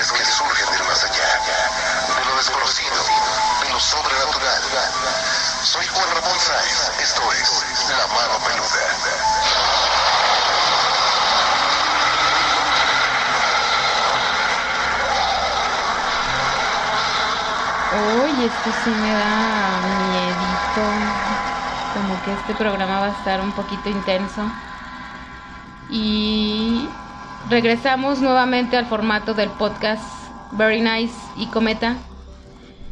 historias que surgen del más allá, de lo desconocido, de lo sobrenatural. Soy Juan Ramón Sáenz, esto es La Mano Peluda. Uy, esto sí me da miedito. Como que este programa va a estar un poquito intenso. Y regresamos nuevamente al formato del podcast Very Nice y Cometa.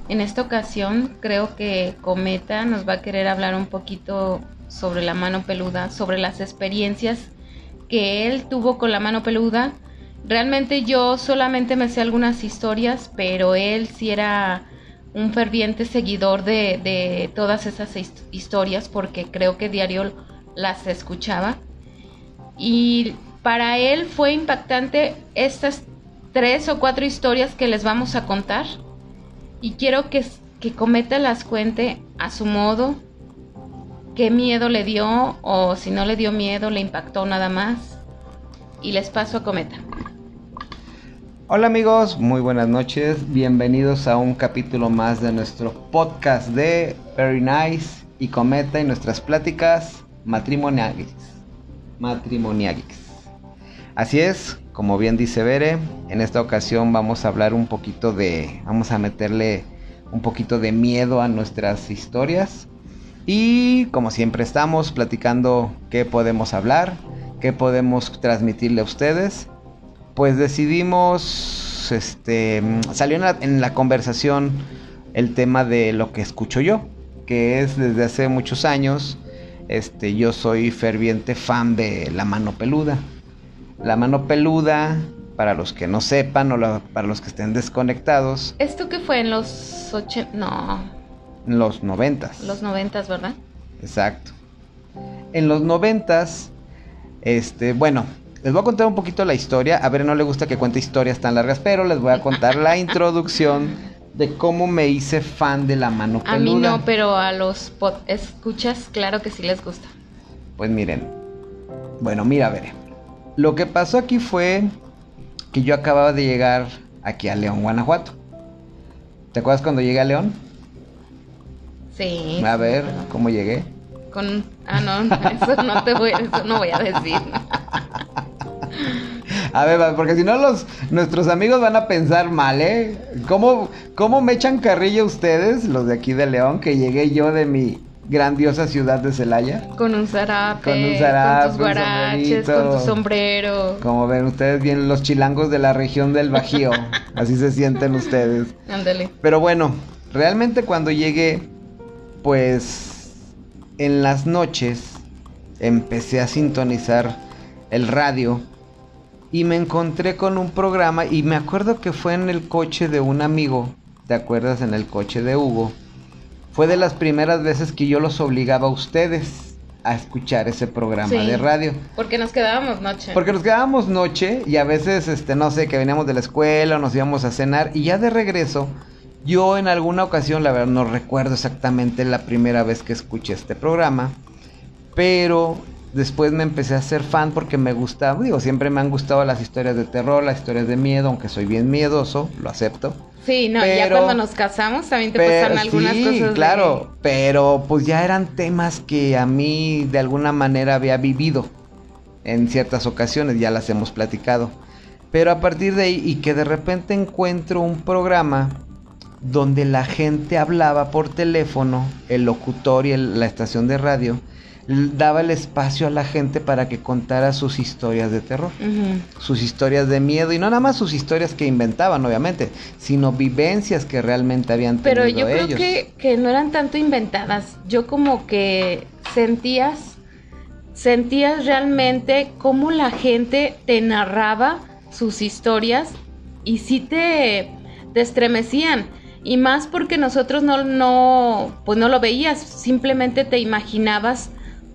En esta ocasión creo que Cometa nos va a querer hablar un poquito sobre la mano peluda, sobre las experiencias que él tuvo con la mano peluda. Realmente yo solamente me sé algunas historias, pero él sí era un ferviente seguidor de, de todas esas his- historias porque creo que diario las escuchaba. Y para él fue impactante estas tres o cuatro historias que les vamos a contar. Y quiero que, que Cometa las cuente a su modo. Qué miedo le dio o si no le dio miedo, le impactó nada más. Y les paso a Cometa. Hola amigos, muy buenas noches. Bienvenidos a un capítulo más de nuestro podcast de Very Nice y Cometa y nuestras pláticas matrimoniales. Matrimoniales. Así es, como bien dice Bere, en esta ocasión vamos a hablar un poquito de, vamos a meterle un poquito de miedo a nuestras historias. Y como siempre estamos platicando qué podemos hablar, qué podemos transmitirle a ustedes pues decidimos, este, salió en la, en la, conversación el tema de lo que escucho yo, que es desde hace muchos años, este, yo soy ferviente fan de La Mano Peluda. La Mano Peluda, para los que no sepan o la, para los que estén desconectados. ¿Esto qué fue en los 80? No. En los noventas. Los noventas, ¿verdad? Exacto. En los noventas, este, bueno, les voy a contar un poquito la historia. A ver, no le gusta que cuente historias tan largas, pero les voy a contar la introducción de cómo me hice fan de la mano peluda. A mí no, pero a los escuchas, claro que sí les gusta. Pues miren. Bueno, mira, a ver. Lo que pasó aquí fue que yo acababa de llegar aquí a León, Guanajuato. ¿Te acuerdas cuando llegué a León? Sí. A ver, ¿cómo llegué? Con ah no, eso no te voy, eso no voy a decir. A ver, porque si no los nuestros amigos van a pensar mal, ¿eh? ¿Cómo, ¿Cómo me echan carrilla ustedes, los de aquí de León, que llegué yo de mi grandiosa ciudad de Celaya? Con un zarape, con, un zarape, con tus guaraches, con tu sombrero. Como ven ustedes bien los chilangos de la región del Bajío, así se sienten ustedes. Ándale. Pero bueno, realmente cuando llegué, pues en las noches empecé a sintonizar el radio y me encontré con un programa y me acuerdo que fue en el coche de un amigo, ¿te acuerdas? En el coche de Hugo. Fue de las primeras veces que yo los obligaba a ustedes a escuchar ese programa Sí. de radio. Porque nos quedábamos noche. Porque nos quedábamos noche y a veces, este, no sé, que veníamos de la escuela o nos íbamos a cenar y ya de regreso, yo en alguna ocasión, la verdad no recuerdo exactamente la primera vez que escuché este programa, pero después me empecé a ser fan porque me gustaba, digo, siempre me han gustado las historias de terror, las historias de miedo, aunque soy bien miedoso, lo acepto. Sí, no, ya Pero- cuando nos casamos también te Pero- pasaron algunas sí, cosas. de- claro, pero pues ya eran temas que a mí de alguna manera había vivido en ciertas ocasiones, ya las hemos platicado. Pero a partir de ahí y que de repente encuentro un programa donde la gente hablaba por teléfono, el locutor y el- la estación de radio daba el espacio a la gente para que contara sus historias de terror sus historias de miedo y no nada más sus historias que inventaban obviamente, sino vivencias que realmente habían tenido Pero yo creo ellos. que, que no eran tanto inventadas. Yo como que sentías, sentías realmente cómo la gente te narraba sus historias y sí te, te estremecían. Y más porque nosotros no, no, pues no lo veías, simplemente te imaginabas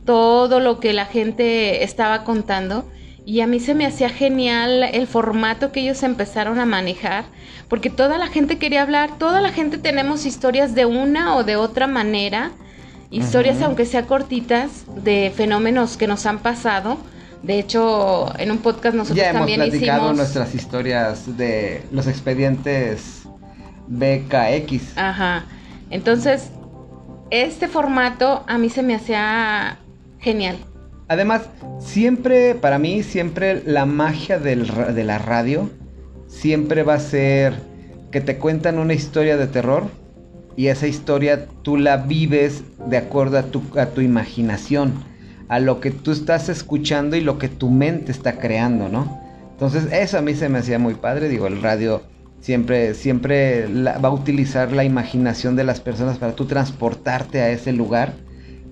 todo lo que la gente estaba contando. Y a mí se me hacía genial el formato que ellos empezaron a manejar, porque toda la gente quería hablar, toda la gente tenemos historias de una o de otra manera, historias aunque sea cortitas, de fenómenos que nos han pasado, De hecho, en un podcast nosotros ya hemos también platicado hicimos... nuestras historias de los expedientes BKX. Ajá. Entonces, este formato a mí se me hacía genial. Además, siempre, para mí, siempre la magia de la radio, siempre va a ser que te cuentan una historia de terror y esa historia tú la vives de acuerdo a tu, a tu imaginación, a lo que tú estás escuchando y lo que tu mente está creando, ¿no? Entonces, eso a mí se me hacía muy padre, digo, el radio siempre, siempre va a utilizar la imaginación de las personas para tú transportarte a ese lugar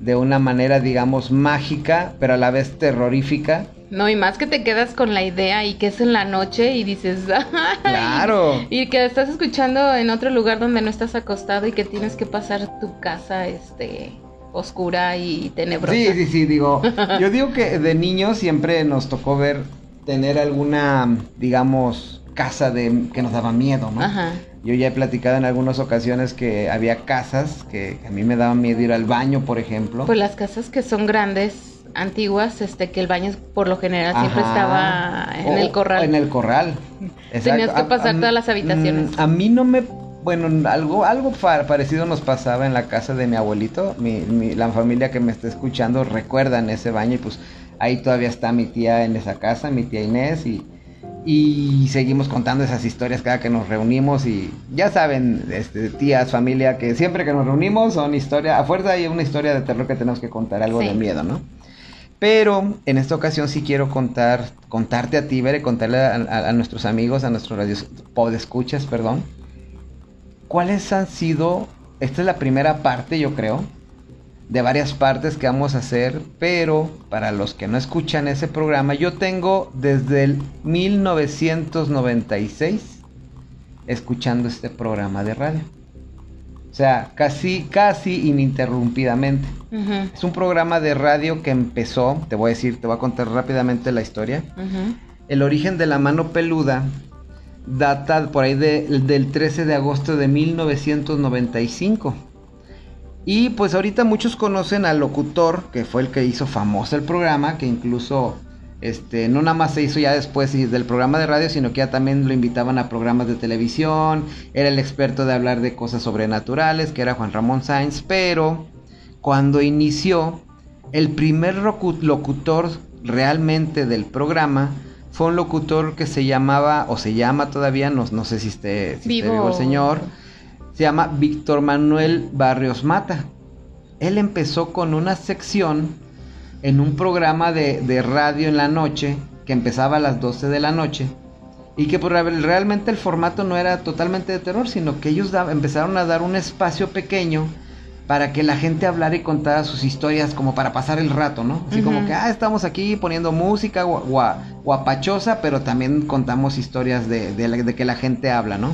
de una manera, digamos, mágica, pero a la vez terrorífica. No, y más que te quedas con la idea y que es en la noche y dices, ¡ay! Claro. Y que estás escuchando en otro lugar donde no estás acostado y que tienes que pasar tu casa, este, oscura y tenebrosa. Sí, sí, sí, digo, yo digo que de niños siempre nos tocó ver, tener alguna, digamos, casa de que nos daba miedo, ¿no? Ajá. Yo ya he platicado en algunas ocasiones que había casas que a mí me daba miedo ir al baño, por ejemplo. Pues las casas que son grandes, antiguas, este, que el baño por lo general siempre Ajá. estaba en O- el corral. En el corral. Tenías que pasar a- todas las habitaciones. mm, A mí no me... Bueno, algo, algo parecido nos pasaba en la casa de mi abuelito. Mi, mi- la familia que me está escuchando recuerdan ese baño y pues ahí todavía está mi tía en esa casa, mi tía Inés y... Y seguimos contando esas historias cada que nos reunimos y ya saben, este, tías, familia, que siempre que nos reunimos son historias, a fuerza hay una historia de terror que tenemos que contar, algo Sí. de miedo, ¿no? Pero en esta ocasión sí quiero contar, contarte a ti, Bere, contarle a, a- a nuestros amigos, a nuestros radios, podescuchas, perdón, cuáles han sido, esta es la primera parte, yo creo, de varias partes que vamos a hacer, pero para los que no escuchan ese programa, yo tengo desde el 1996 escuchando este programa de radio. O sea, casi, casi ininterrumpidamente. Es un programa de radio que empezó, te voy a decir, te voy a contar rápidamente la historia. El origen de la mano peluda data por ahí de- del 13 de agosto de 1995. Y pues ahorita muchos conocen al locutor, que fue el que hizo famoso el programa, que incluso este, no nada más se hizo ya después del programa de radio, sino que ya también lo invitaban a programas de televisión, era el experto de hablar de cosas sobrenaturales, que era Juan Ramón Sainz, pero cuando inició, el primer locutor realmente del programa fue un locutor que se llamaba, o se llama todavía, no, no sé si esté, si esté vivo el señor, se llama Víctor Manuel Barrios Mata. Él empezó con una sección en un programa de, de radio en la noche, que empezaba a las 12 de la noche, y que por, realmente el formato no era totalmente de terror, sino que ellos da- empezaron a dar un espacio pequeño para que la gente hablara y contara sus historias como para pasar el rato, ¿no? Así como que, ah, estamos aquí poniendo música gua- gua- guapachosa, pero también contamos historias de, de la- de que la gente habla, ¿no?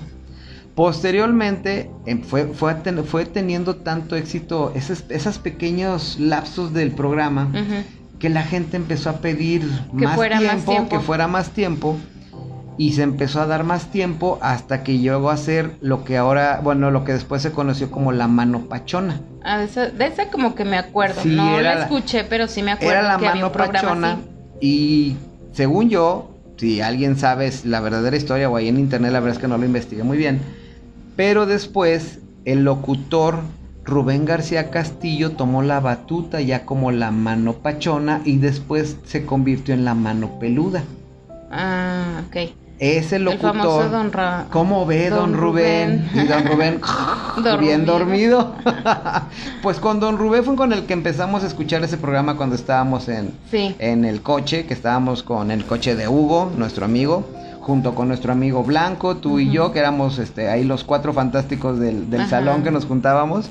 Posteriormente em, fue, fue, ten- fue teniendo tanto éxito esos, esos pequeños lapsos del programa que la gente empezó a pedir Que más, fuera más tiempo, que fuera más tiempo y se empezó a dar más tiempo hasta que llegó a ser lo que ahora, bueno, lo que después se conoció como la mano pachona. Ah, de, esa, de esa como que me acuerdo. Sí, no la la- escuché, pero sí me acuerdo Era la que había mano un programa pachona así. y según yo, si alguien sabe la verdadera historia o ahí en internet, la verdad es que no lo investigué muy bien, pero después el locutor Rubén García Castillo tomó la batuta ya como la mano pachona y después se convirtió en la mano peluda. Ah, ok. Ese El locutor. famoso Don Ra... ¿Cómo ve don, Don Rubén? Rubén. Y don Rubén bien dormido. pues con don Rubén fue con el que empezamos a escuchar ese programa cuando estábamos en, Sí. en el coche, que estábamos con el coche de Hugo, nuestro amigo, junto con nuestro amigo Blanco, tú y yo, que éramos este, ahí los cuatro fantásticos del, del salón que nos juntábamos.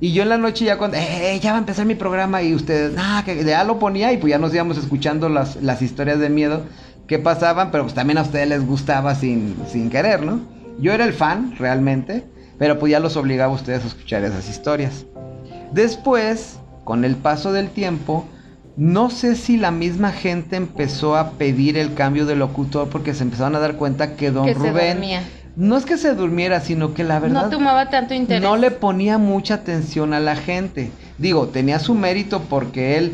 Y yo en la noche ya cuando, eh, ya va a empezar mi programa y ustedes, ah, que ya lo ponía y pues ya nos íbamos escuchando las, las historias de miedo que pasaban, pero pues también a ustedes les gustaba sin, sin querer, ¿no? Yo era el fan, realmente, pero pues ya los obligaba a ustedes a escuchar esas historias. Después, con el paso del tiempo, no sé si la misma gente empezó a pedir el cambio de locutor porque se empezaron a dar cuenta que don que Rubén no es que se durmiera, sino que la verdad No tomaba tanto interés. no le ponía mucha atención a la gente. Digo, tenía su mérito porque él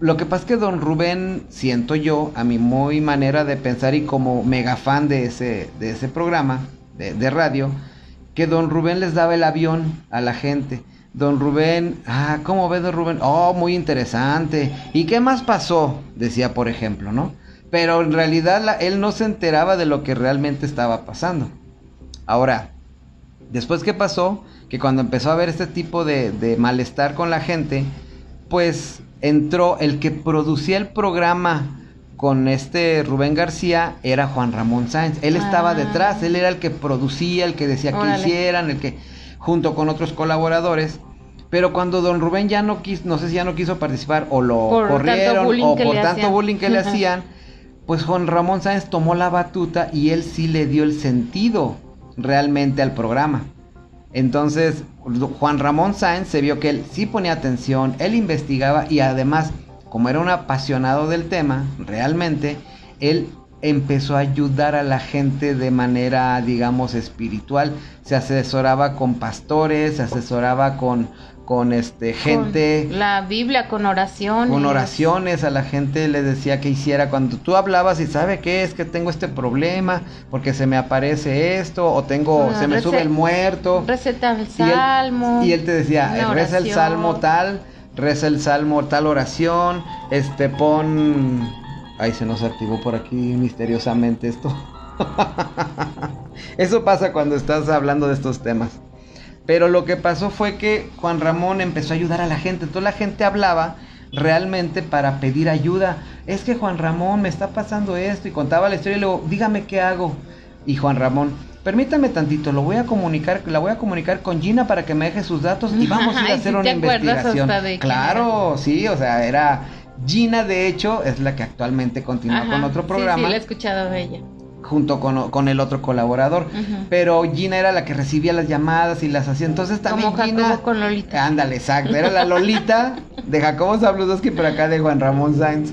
lo que pasa es que don Rubén, siento yo, a mi muy manera de pensar y como mega fan de ese, de ese programa de, de radio, que don Rubén les daba el avión a la gente. Don Rubén, ah, ¿cómo ve don Rubén? Oh, muy interesante. ¿Y qué más pasó? Decía, por ejemplo, ¿no? Pero en realidad la- él no se enteraba de lo que realmente estaba pasando. Ahora, después qué pasó, que cuando empezó a haber este tipo de, de malestar con la gente, pues entró el que producía el programa con este Rubén García era Juan Ramón Sáenz. Él estaba Ah. detrás, él era el que producía, el que decía que hicieran, el que junto con otros colaboradores. Pero cuando don Rubén ya no quiso, no sé si ya no quiso participar o lo Por corrieron o por tanto hacían. bullying que le hacían, pues Juan Ramón Sáenz tomó la batuta y él sí le dio el sentido realmente al programa. Entonces, Juan Ramón Sáenz se vio que él sí ponía atención, él investigaba y además, como era un apasionado del tema, realmente, él empezó a ayudar a la gente de manera, digamos, espiritual. Se asesoraba con pastores, se asesoraba con, con este, gente Con la Biblia, con oraciones. con oraciones a la gente le decía que hiciera cuando tú hablabas y sabe qué es que tengo este problema porque se me aparece esto o tengo se me sube el muerto Receta el y él, salmo. y él te decía reza el oración". salmo tal reza el salmo tal oración este pon ay se nos activó por aquí misteriosamente esto eso pasa cuando estás hablando de estos temas pero lo que pasó fue que Juan Ramón empezó a ayudar a la gente. Entonces la gente hablaba realmente para pedir ayuda. Es que Juan Ramón me está pasando esto y contaba la historia y luego, dígame qué hago. Y Juan Ramón, permítame tantito, lo voy a comunicar, la voy a comunicar con Gina para que me deje sus datos y vamos a ir a hacer ¿sí una investigación. Claro, sí, o sea, era Gina de hecho es la que actualmente continúa Ajá, con otro sí, programa Sí, la he escuchado de ella. Junto con, con el otro colaborador. Pero Gina era la que recibía las llamadas y las hacía. Entonces también Como Gina. Con Lolita. Ándale, exacto. Era la Lolita de Jacobo Zabludowski, pero acá de Juan Ramón Sainz.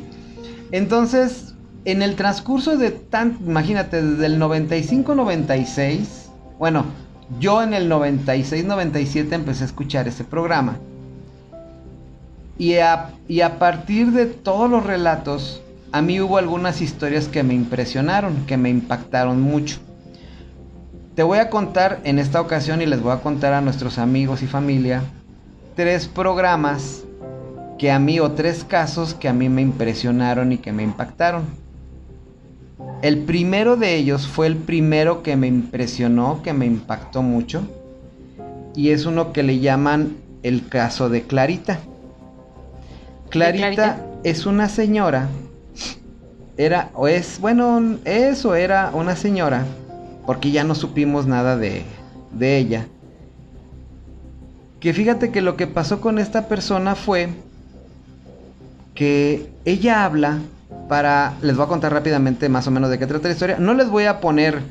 Entonces, en el transcurso de tan. Imagínate, desde el 95-96. Bueno, yo en el 96-97 empecé a escuchar ese programa. Y a, y a partir de todos los relatos, a mí hubo algunas historias que me impresionaron, que me impactaron mucho. Te voy a contar en esta ocasión y les voy a contar a nuestros amigos y familia tres programas que a mí o tres casos que a mí me impresionaron y que me impactaron. El primero de ellos fue el primero que me impresionó, que me impactó mucho, y es uno que le llaman el caso de Clarita. Clarita, Clarita? es una señora, era, o es, bueno, eso era una señora, porque ya no supimos nada de, de ella. Que fíjate que lo que pasó con esta persona fue que ella habla para, les voy a contar rápidamente más o menos de qué trata la historia. No les voy a poner,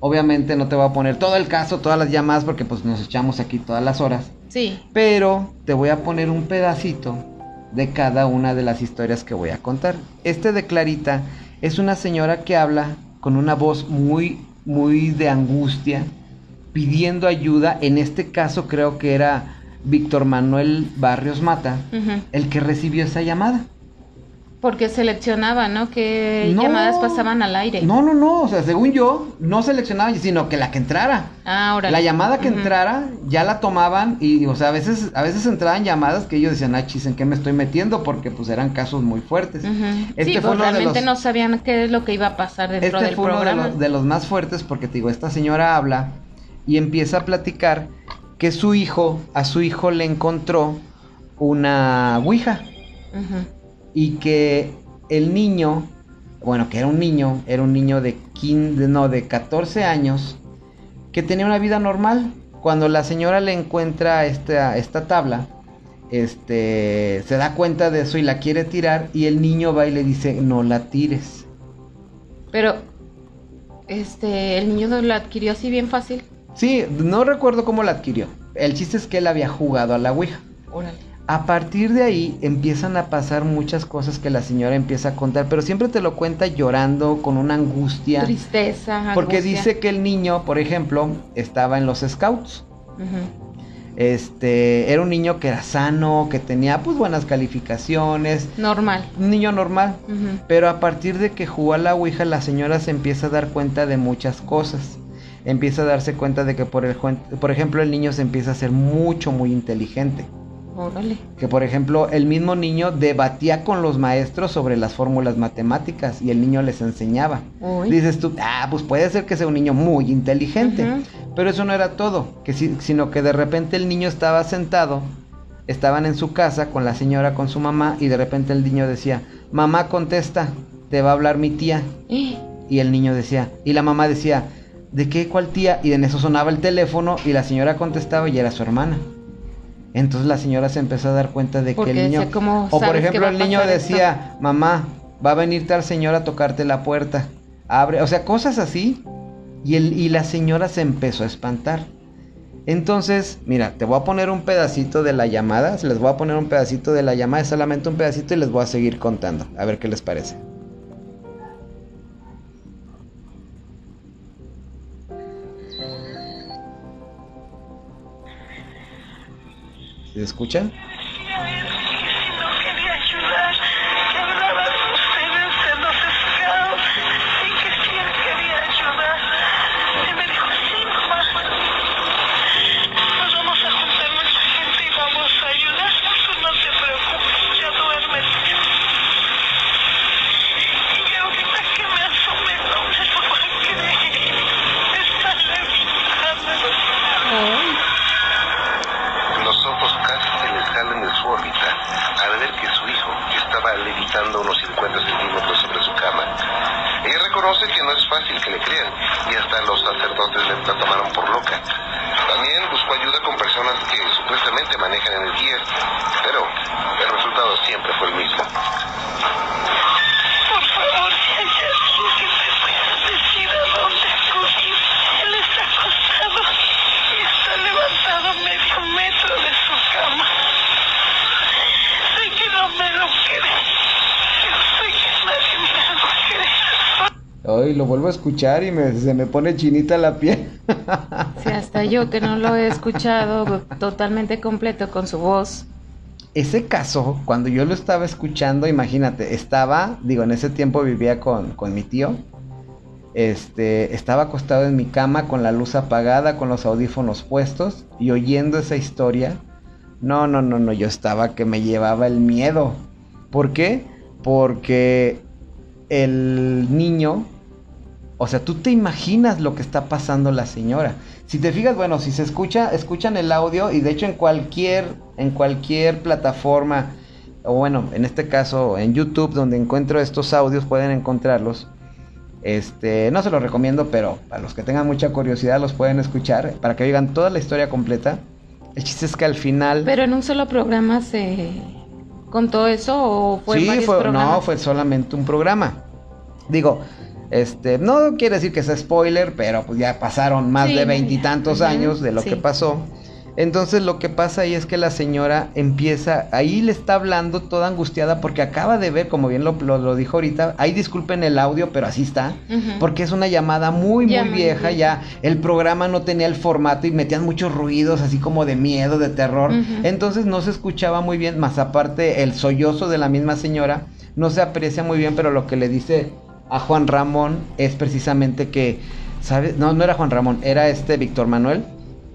obviamente no te voy a poner todo el caso, todas las llamadas, porque pues nos echamos aquí todas las horas. Sí. Pero te voy a poner un pedacito de cada una de las historias que voy a contar. Este de Clarita es una señora que habla con una voz muy, muy de angustia, pidiendo ayuda. En este caso creo que era Víctor Manuel Barrios Mata, el que recibió esa llamada. Porque seleccionaba, ¿no? Que No. llamadas pasaban al aire. No, no, no, o sea, según yo, no seleccionaba, sino que la que entrara. Ah, ahora. La llamada que entrara ya la tomaman y, o sea, a veces, a veces entraban llamadas que ellos decían, ah, chis, ¿en qué me estoy metiendo? Porque pues eran casos muy fuertes. Este Este sí, fue pues uno de realmente los- no sabían qué es lo que iba a pasar dentro Este del fue uno de los, de los más fuertes porque te digo, esta señora habla y empieza a platicar que su hijo, a su hijo le encontró una ouija Ujú. Y que el niño, bueno, que era un niño, era un niño de 15, no, de 14 años, que tenía una vida normal. Cuando la señora le encuentra esta, esta tabla, este, se da cuenta de eso y la quiere tirar y el niño va y le dice, no la tires. Pero, este, el niño lo adquirió así bien fácil. Sí, no recuerdo cómo la adquirió. El chiste es que él había jugado a la Ouija. Órale. A partir de ahí empiezan a pasar muchas cosas que la señora empieza a contar, pero siempre te lo cuenta llorando, con una angustia. Tristeza, Porque dice que el niño, por ejemplo, estaba en los scouts. Este, era un niño que era sano, que tenía pues buenas calificaciones. Normal. Un niño normal. Pero a partir de que jugó a la Ouija, la señora se empieza a dar cuenta de muchas cosas. Empieza a darse cuenta de que, por, el, por ejemplo, el niño se empieza a ser mucho, muy inteligente. Órale. Que, por ejemplo, el mismo niño debatía con los maestros sobre las fórmulas matemáticas y el niño les enseñaba. Uy. Dices tú, ah, pues puede ser que sea un niño muy inteligente. Pero eso no era todo, que sí- sino que de repente el niño estaba sentado, estaban en su casa con la señora, con su mamá, y de repente el niño decía, mamá contesta, te va a hablar mi tía. Eh, Y el niño decía, y la mamá decía, ¿de qué cuál tía? Y en eso sonaba el teléfono y la señora contestaba y era su hermana. Entonces la señora se empezó a dar cuenta de que el niño... decía, ¿cómo o por ejemplo el niño esto? decía, mamá, va a venir tal señora a tocarte la puerta. Abre, o sea, cosas así. Y, el, y la señora se empezó a espantar. Entonces, mira, te voy a poner un pedacito de la llamada. Les voy a poner un pedacito de la llamada, es solamente un pedacito y les voy a seguir contando. A ver qué les parece. Escucha? Lo vuelvo a escuchar y me- se me pone chinita la piel. Sí, hasta yo que no lo he escuchado totalmente completo con su voz. Ese caso, cuando yo lo estaba escuchando, imagínate, estaba, digo, en ese tiempo vivía con, con mi tío. Este, estaba acostado en mi cama con la luz apagada, con los audífonos puestos y oyendo esa historia. No, no, no, no, yo estaba que me llevaba el miedo. ¿Por qué? Porque el niño, o sea, tú te imaginas lo que está pasando la señora. Si te fijas, bueno, si se escucha, escuchan el audio y de hecho en cualquier, en cualquier plataforma, o bueno, en este caso en YouTube donde encuentro estos audios pueden encontrarlos. Este, no se los recomiendo, pero para los que tengan mucha curiosidad los pueden escuchar para que oigan toda la historia completa. El chiste es que al final Pero en un solo programa se contó eso o fue en sí, varios fue, programas. no, fue solamente un programa. Digo, este, no quiere decir que sea spoiler, pero pues ya pasaron más Sí, de veintitantos años de lo Sí. que pasó. Entonces lo que pasa ahí es que la señora empieza, ahí le está hablando toda angustiada porque acaba de ver, como bien lo, lo- lo dijo ahorita, ahí disculpen el audio, pero así está, porque es una llamada muy, muy vieja, ya el programa no tenía el formato y metían muchos ruidos así como de miedo, de terror, entonces no se escuchaba muy bien, más aparte el sollozo de la misma señora no se aprecia muy bien, pero lo que le dice a Juan Ramón es precisamente que, ¿sabes? No, no era Juan Ramón, era este Víctor Manuel.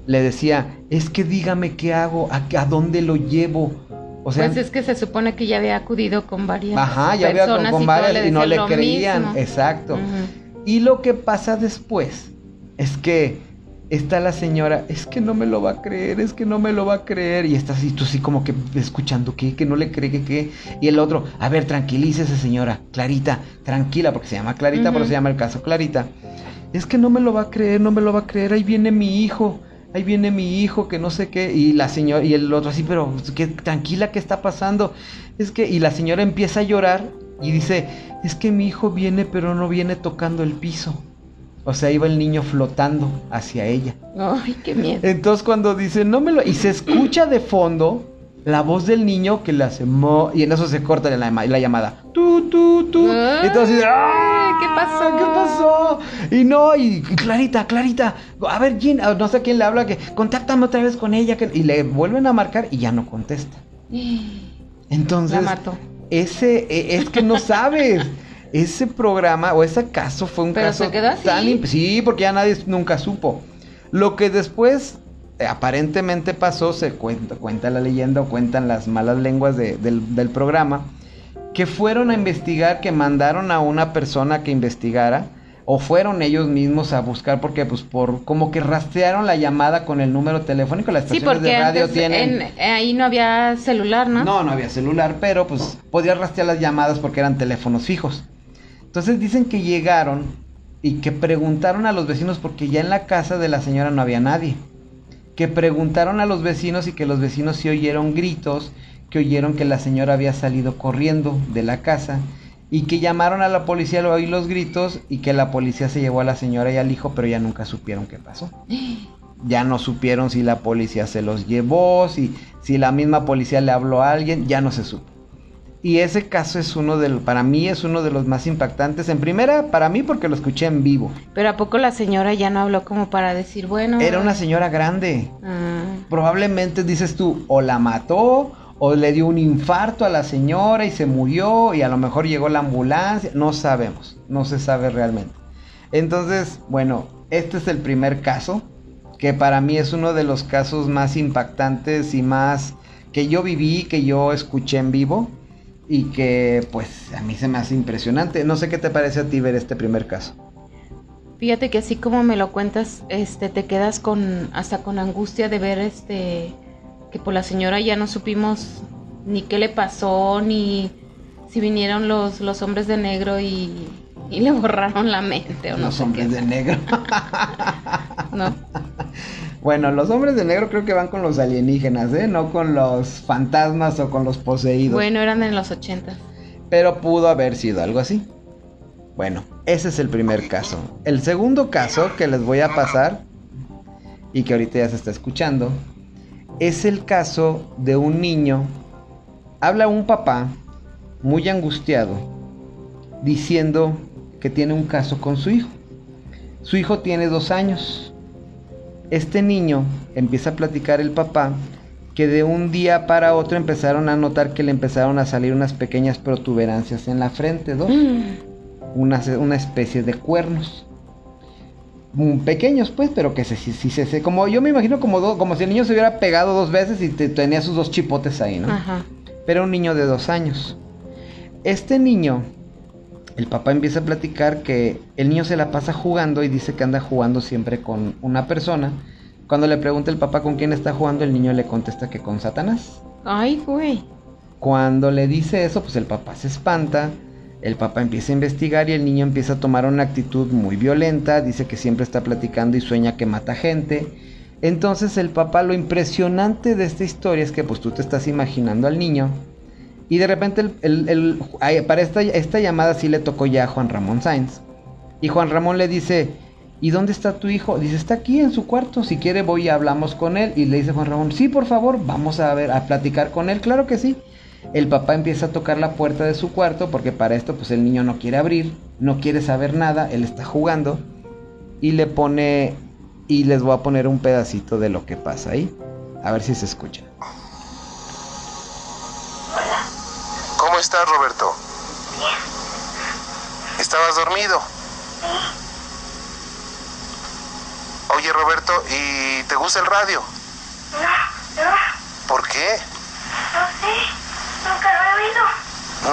Le decía, es que dígame qué hago, a, a dónde lo llevo. O sea, pues es que se supone que ya había acudido con varias ajá, ya había con, personas con y varias y no le creían. mismo. Exacto. Y lo que pasa después es que está la señora, es que no me lo va a creer, es que no me lo va a creer. Y está así, tú así como que escuchando que, que no le cree que qué. Y el otro, a ver, tranquilícese señora, Clarita, tranquila, porque se llama Clarita, pero se llama el caso Clarita. Es que no me lo va a creer, no me lo va a creer, ahí viene mi hijo. Ahí viene mi hijo, que no sé qué, y la señora, y el otro así, pero que tranquila, ¿qué está pasando? Es que, y la señora empieza a llorar y dice, es que mi hijo viene, pero no viene tocando el piso. O sea, iba el niño flotando hacia ella. Ay, qué miedo. Entonces cuando dice, no me lo... Y se escucha de fondo la voz del niño que le hace mo y en eso se corta la, llama- la llamada. Tu, tu, tu. Ay, así de, ¡ah! ¿qué pasó? ¿Qué pasó? Y no, y, y Clarita, Clarita, a ver, Jean, ah, no sé quién le habla, que contáctame otra vez con ella. que-". Y le vuelven a marcar y ya no contesta. Entonces, La mató. ese, e- es que no sabes. Ese programa o ese caso fue un Pero caso se quedó así. tan sí, porque ya nadie nunca supo. Lo que después eh, aparentemente pasó, se cuenta, cuenta la leyenda o cuentan las malas lenguas de- del, del programa, que fueron a investigar, que mandaron a una persona que investigara, o fueron ellos mismos a buscar, porque pues por como que rastrearon la llamada con el número telefónico, las Sí, estaciones porque de radio tienen... en- ahí no había celular, ¿no? No, no había celular, pero pues podías rastrear las llamadas porque eran teléfonos fijos. Entonces dicen que llegaron y que preguntaron a los vecinos porque ya en la casa de la señora no había nadie. Que preguntaron a los vecinos y que los vecinos sí oyeron gritos, que oyeron que la señora había salido corriendo de la casa y que llamaron a la policía al oír los gritos y que la policía se llevó a la señora y al hijo, pero ya nunca supieron qué pasó ya no supieron si la policía se los llevó, si, si la misma policía le habló a alguien, ya no se supo. Y ese caso es uno del, para mí es uno de los más impactantes. En primera, para mí porque lo escuché en vivo. Pero ¿a poco la señora ya no habló como para decir, bueno... Era una señora grande. Ah, Probablemente dices tú, o la mató, o le dio un infarto a la señora y se murió, y a lo mejor llegó la ambulancia. No sabemos, no se sabe realmente. Entonces, bueno, este es el primer caso, que para mí es uno de los casos más impactantes y más que yo viví, que yo escuché en vivo, y que pues a mí se me hace impresionante. No sé qué te parece a ti ver este primer caso. Fíjate que así como me lo cuentas, este, te quedas con hasta con angustia de ver este que por la señora ya no supimos ni qué le pasó ni si vinieron los los hombres de negro y, y le borraron la mente o no los sé hombres qué. de negro. No. Bueno, los hombres de negro creo que van con los alienígenas, ¿eh? No con los fantasmas o con los poseídos. Bueno, eran en los 80. Pero pudo haber sido algo así. Bueno, ese es el primer caso. El segundo caso que les voy a pasar y que ahorita ya se está escuchando es el caso de un niño. Habla un papá muy angustiado diciendo que tiene un caso con su hijo. Su hijo tiene dos años. Este niño empieza a platicar el papá que de un día para otro empezaron a notar que le empezaron a salir unas pequeñas protuberancias en la frente, dos, una, una especie de cuernos. Mm, Pequeños pues, pero que se, si, si se, se- como yo me imagino como, do- como si el niño se hubiera pegado dos veces y te- tenía sus dos chipotes ahí, ¿no? Ajá. pero un niño de dos años. Este niño, el papá empieza a platicar que el niño se la pasa jugando y dice que anda jugando siempre con una persona. Cuando le pregunta el papá con quién está jugando, el niño le contesta que con Satanás. Ay, güey. Cuando le dice eso, pues el papá se espanta. El papá empieza a investigar y el niño empieza a tomar una actitud muy violenta. Dice que siempre está platicando y sueña que mata gente. Entonces el papá, lo impresionante de esta historia es que pues tú te estás imaginando al niño. Y de repente para esta, llamada sí le tocó ya a Juan Ramón Sainz. Y Juan Ramón le dice, ¿y dónde está tu hijo? Dice, está aquí en su cuarto, si quiere voy y hablamos con él. Y le dice Juan Ramón, sí, por favor, vamos a ver, a platicar con él. Claro que sí. El papá empieza a tocar la puerta de su cuarto porque para esto pues el niño no quiere abrir, no quiere saber nada, él está jugando. Y le pone, y les voy a poner un pedacito de lo que pasa ahí. A ver si se escucha. Estás, Roberto? ¿Estabas dormido? Oye, Roberto, ¿y te gusta el radio? No, no, ¿Por qué? no sé. Nunca lo he oído.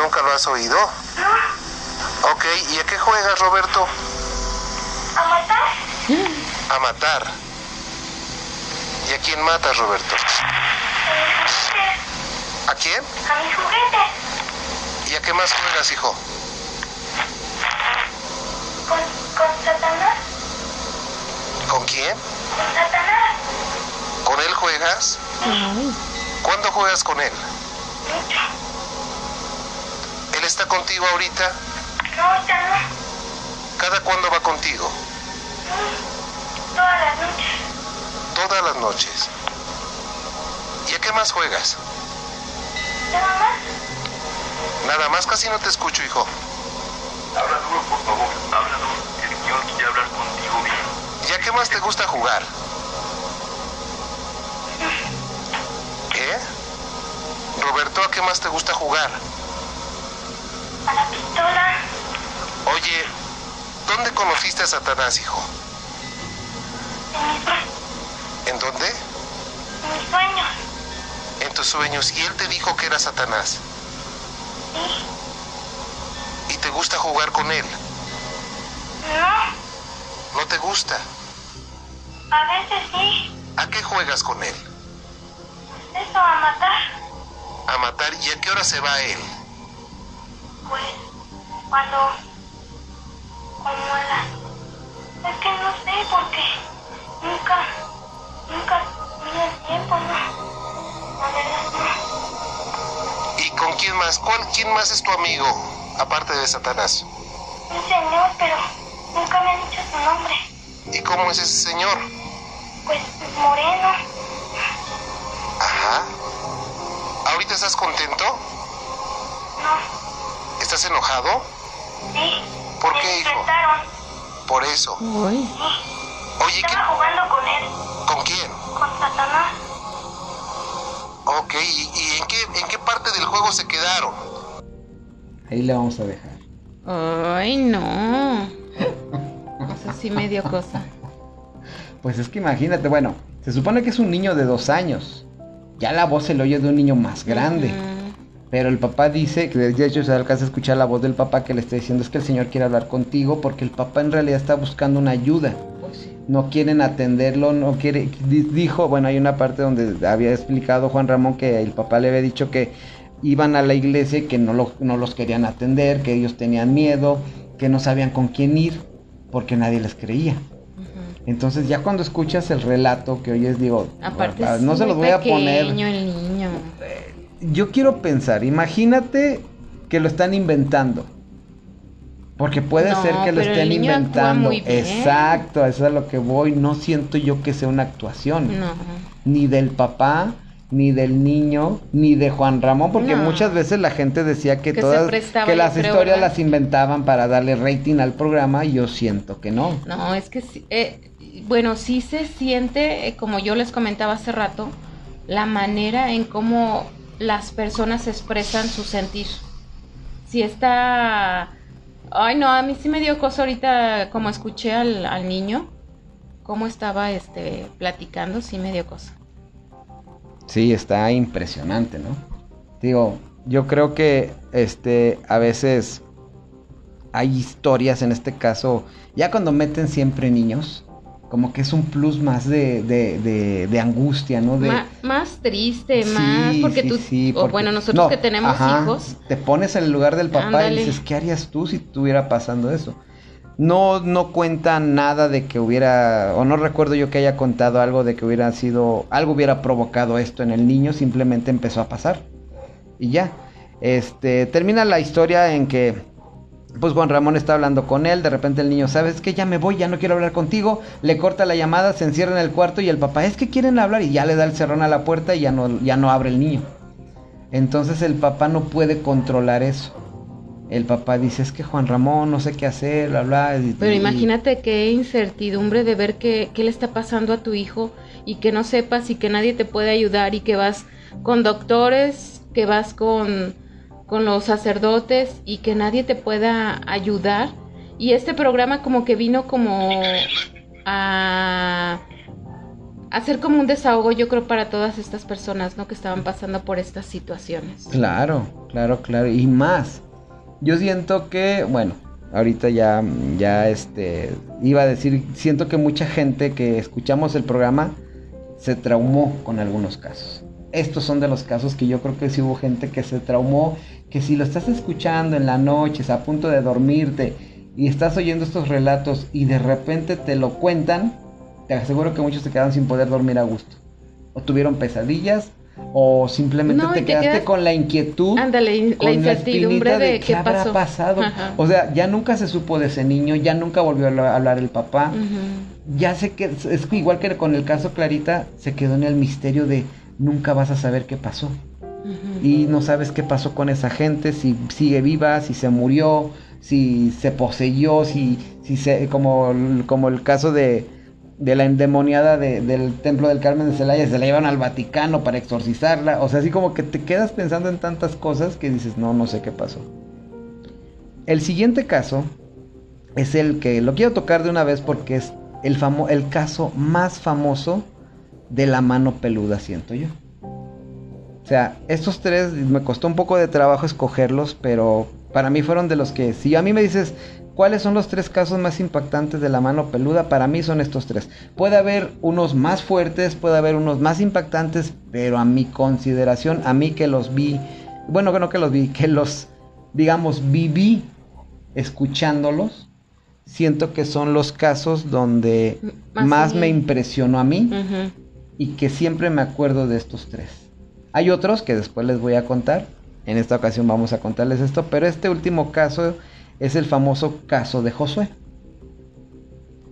¿Nunca lo has oído? No. Ok, ¿y a qué juegas, Roberto? ¿A matar? A matar. ¿Y a quién matas, Roberto? A mis juguetes. ¿A quién? A mis juguetes. ¿Y a qué más juegas, hijo? ¿Con, con Satanás? ¿Con quién? ¿Con Satanás? ¿Con él juegas? ¿Cuándo juegas con él? Mucho. ¿Él está contigo ahorita? No, ya no. ¿Cada cuándo va contigo? Mm, Todas las noches. Todas las noches. ¿Y a qué más juegas? ¿Nada más? Nada más casi no te escucho, hijo. Habla duro, por favor. Habla duro. El señor quiere hablar contigo bien. ¿Ya qué más te gusta jugar? ¿Qué? Roberto, ¿a qué más te gusta jugar? A la pistola. Oye, ¿dónde conociste a Satanás, hijo? En mis, ¿En dónde? en mis sueños. En tus sueños. ¿Y él te dijo que era Satanás? Sí. ¿Y te gusta jugar con él? No. ¿No te gusta? A veces sí. ¿A qué juegas con él? Eso a matar. ¿A matar? ¿Y a qué hora se va él? Pues cuando como a las es que no sé porque nunca nunca mira el tiempo no la verdad no ¿Y con quién más? ¿Cuál, ¿Quién más es tu amigo? Aparte de Satanás. un señor pero nunca me han dicho su nombre ¿Y cómo es ese señor? pues moreno Ajá. ¿Ahorita estás contento? no ¿Estás enojado? sí ¿Por me qué, hijo? Por eso. Uy. sí Oye, ¿qué- estaba jugando con él ¿con quién? con Satanás Ok, ¿y, y en, qué, en qué parte del juego se quedaron? Ahí le vamos a dejar. Ay, no. O sea, sí me dio cosa. Pues es que imagínate, bueno, se supone que es un niño de dos años. Ya la voz se le oye de un niño más grande. Pero el papá dice, que de hecho se alcanza a escuchar la voz del papá que le está diciendo es que el señor quiere hablar contigo porque el papá en realidad está buscando una ayuda. Pues sí. No quieren atenderlo, no quiere, di- dijo, bueno, hay una parte donde había explicado Juan Ramón que el papá le había dicho que iban a la iglesia y que no, lo- no los querían atender, que ellos tenían miedo, que no sabían con quién ir, porque nadie les creía. Entonces ya cuando escuchas el relato que oyes, digo, Aparte "Ah, es no se los voy a poner. el niño. Yo quiero pensar, imagínate que lo están inventando. Porque puede No, ser que lo estén inventando. Exacto, eso es a lo que voy. No siento yo que sea una actuación. No. Ni del papá, ni del niño, ni de Juan Ramón. Porque No. muchas veces la gente decía que, todas que las creo, historias ¿verdad? las inventaban para darle rating al programa. Y yo siento que no. No, es que sí, eh, bueno, sí se siente, eh, como yo les comentaba hace rato, la manera en cómo las personas expresan su sentir. Si está... Ay, no, a mí sí me dio cosa ahorita, como escuché al, al niño, cómo estaba este, platicando, sí me dio cosa. Sí, está impresionante, ¿no? Digo, yo creo que este a veces hay historias en este caso, ya cuando meten siempre niños, como que es un plus más de, de, de, de angustia, ¿no? De, más triste, Sí, más, porque sí, tú, sí, o bueno, nosotros no, que tenemos ajá, hijos, Te pones en el lugar del papá Ándale. y dices, ¿qué harías tú si estuviera pasando eso? No, no cuenta nada de que hubiera, o no recuerdo yo que haya contado algo de que hubiera sido, algo hubiera provocado esto en el niño, simplemente empezó a pasar. Y ya. Este, termina la historia en que, pues Juan Ramón está hablando con él, de repente el niño, ¿sabes que Ya me voy, ya no quiero hablar contigo, le corta la llamada, se encierra en el cuarto y el papá, es que quieren hablar y ya le da el cerrón a la puerta y ya no, ya no abre el niño. Entonces el papá no puede controlar eso. El papá dice, es que Juan Ramón, no sé qué hacer, bla, bla. y- Pero imagínate qué incertidumbre de ver qué, qué le está pasando a tu hijo y que no sepas y que nadie te puede ayudar y que vas con doctores, que vas con, con los sacerdotes y que nadie te pueda ayudar. Y este programa como que vino como a hacer como un desahogo, yo creo, para todas estas personas, ¿no? Que estaban pasando por estas situaciones. Claro, claro, claro. Y más. Yo siento que, bueno, ahorita ya, ya este, iba a decir, siento que mucha gente que escuchamos el programa se traumó con algunos casos. Estos son de los casos que yo creo que sí hubo gente que se traumó, que si lo estás escuchando en la noche, es a punto de dormirte y estás oyendo estos relatos y de repente te lo cuentan, te aseguro que muchos se quedaron sin poder dormir a gusto. O tuvieron pesadillas o simplemente No, te te quedaste quedas- con la inquietud in- la con incertidumbre de, qué habrá pasó. pasado. Ajá. O sea, ya nunca se supo de ese niño, ya nunca volvió a hablar- el papá. Ya sé que es igual que con el caso Clarita, se quedó en el misterio de nunca vas a saber qué pasó. Y no sabes qué pasó con esa gente, si sigue viva, si se murió, si se poseyó, si, si se, como, como el caso de, de la endemoniada de- del templo del Carmen de Celaya, se la llevan al Vaticano para exorcizarla, o sea, así como que te quedas pensando en tantas cosas que dices, no, no sé qué pasó. El siguiente caso es el que lo quiero tocar de una vez porque es el, famo- el caso más famoso de la mano peluda, siento yo. O sea, estos tres me costó un poco de trabajo escogerlos, pero para mí fueron de los que, si a mí me dices cuáles son los tres casos más impactantes de la mano peluda, para mí son estos tres. Puede haber unos más fuertes, puede haber unos más impactantes, pero a mi consideración, a mí que los vi, bueno, que no que los vi, que los, digamos, viví escuchándolos, siento que son los casos donde más me impresionó a mí y que siempre me acuerdo de estos tres. Hay otros que después les voy a contar. En esta ocasión vamos a contarles esto, pero este último caso es el famoso caso de Josué.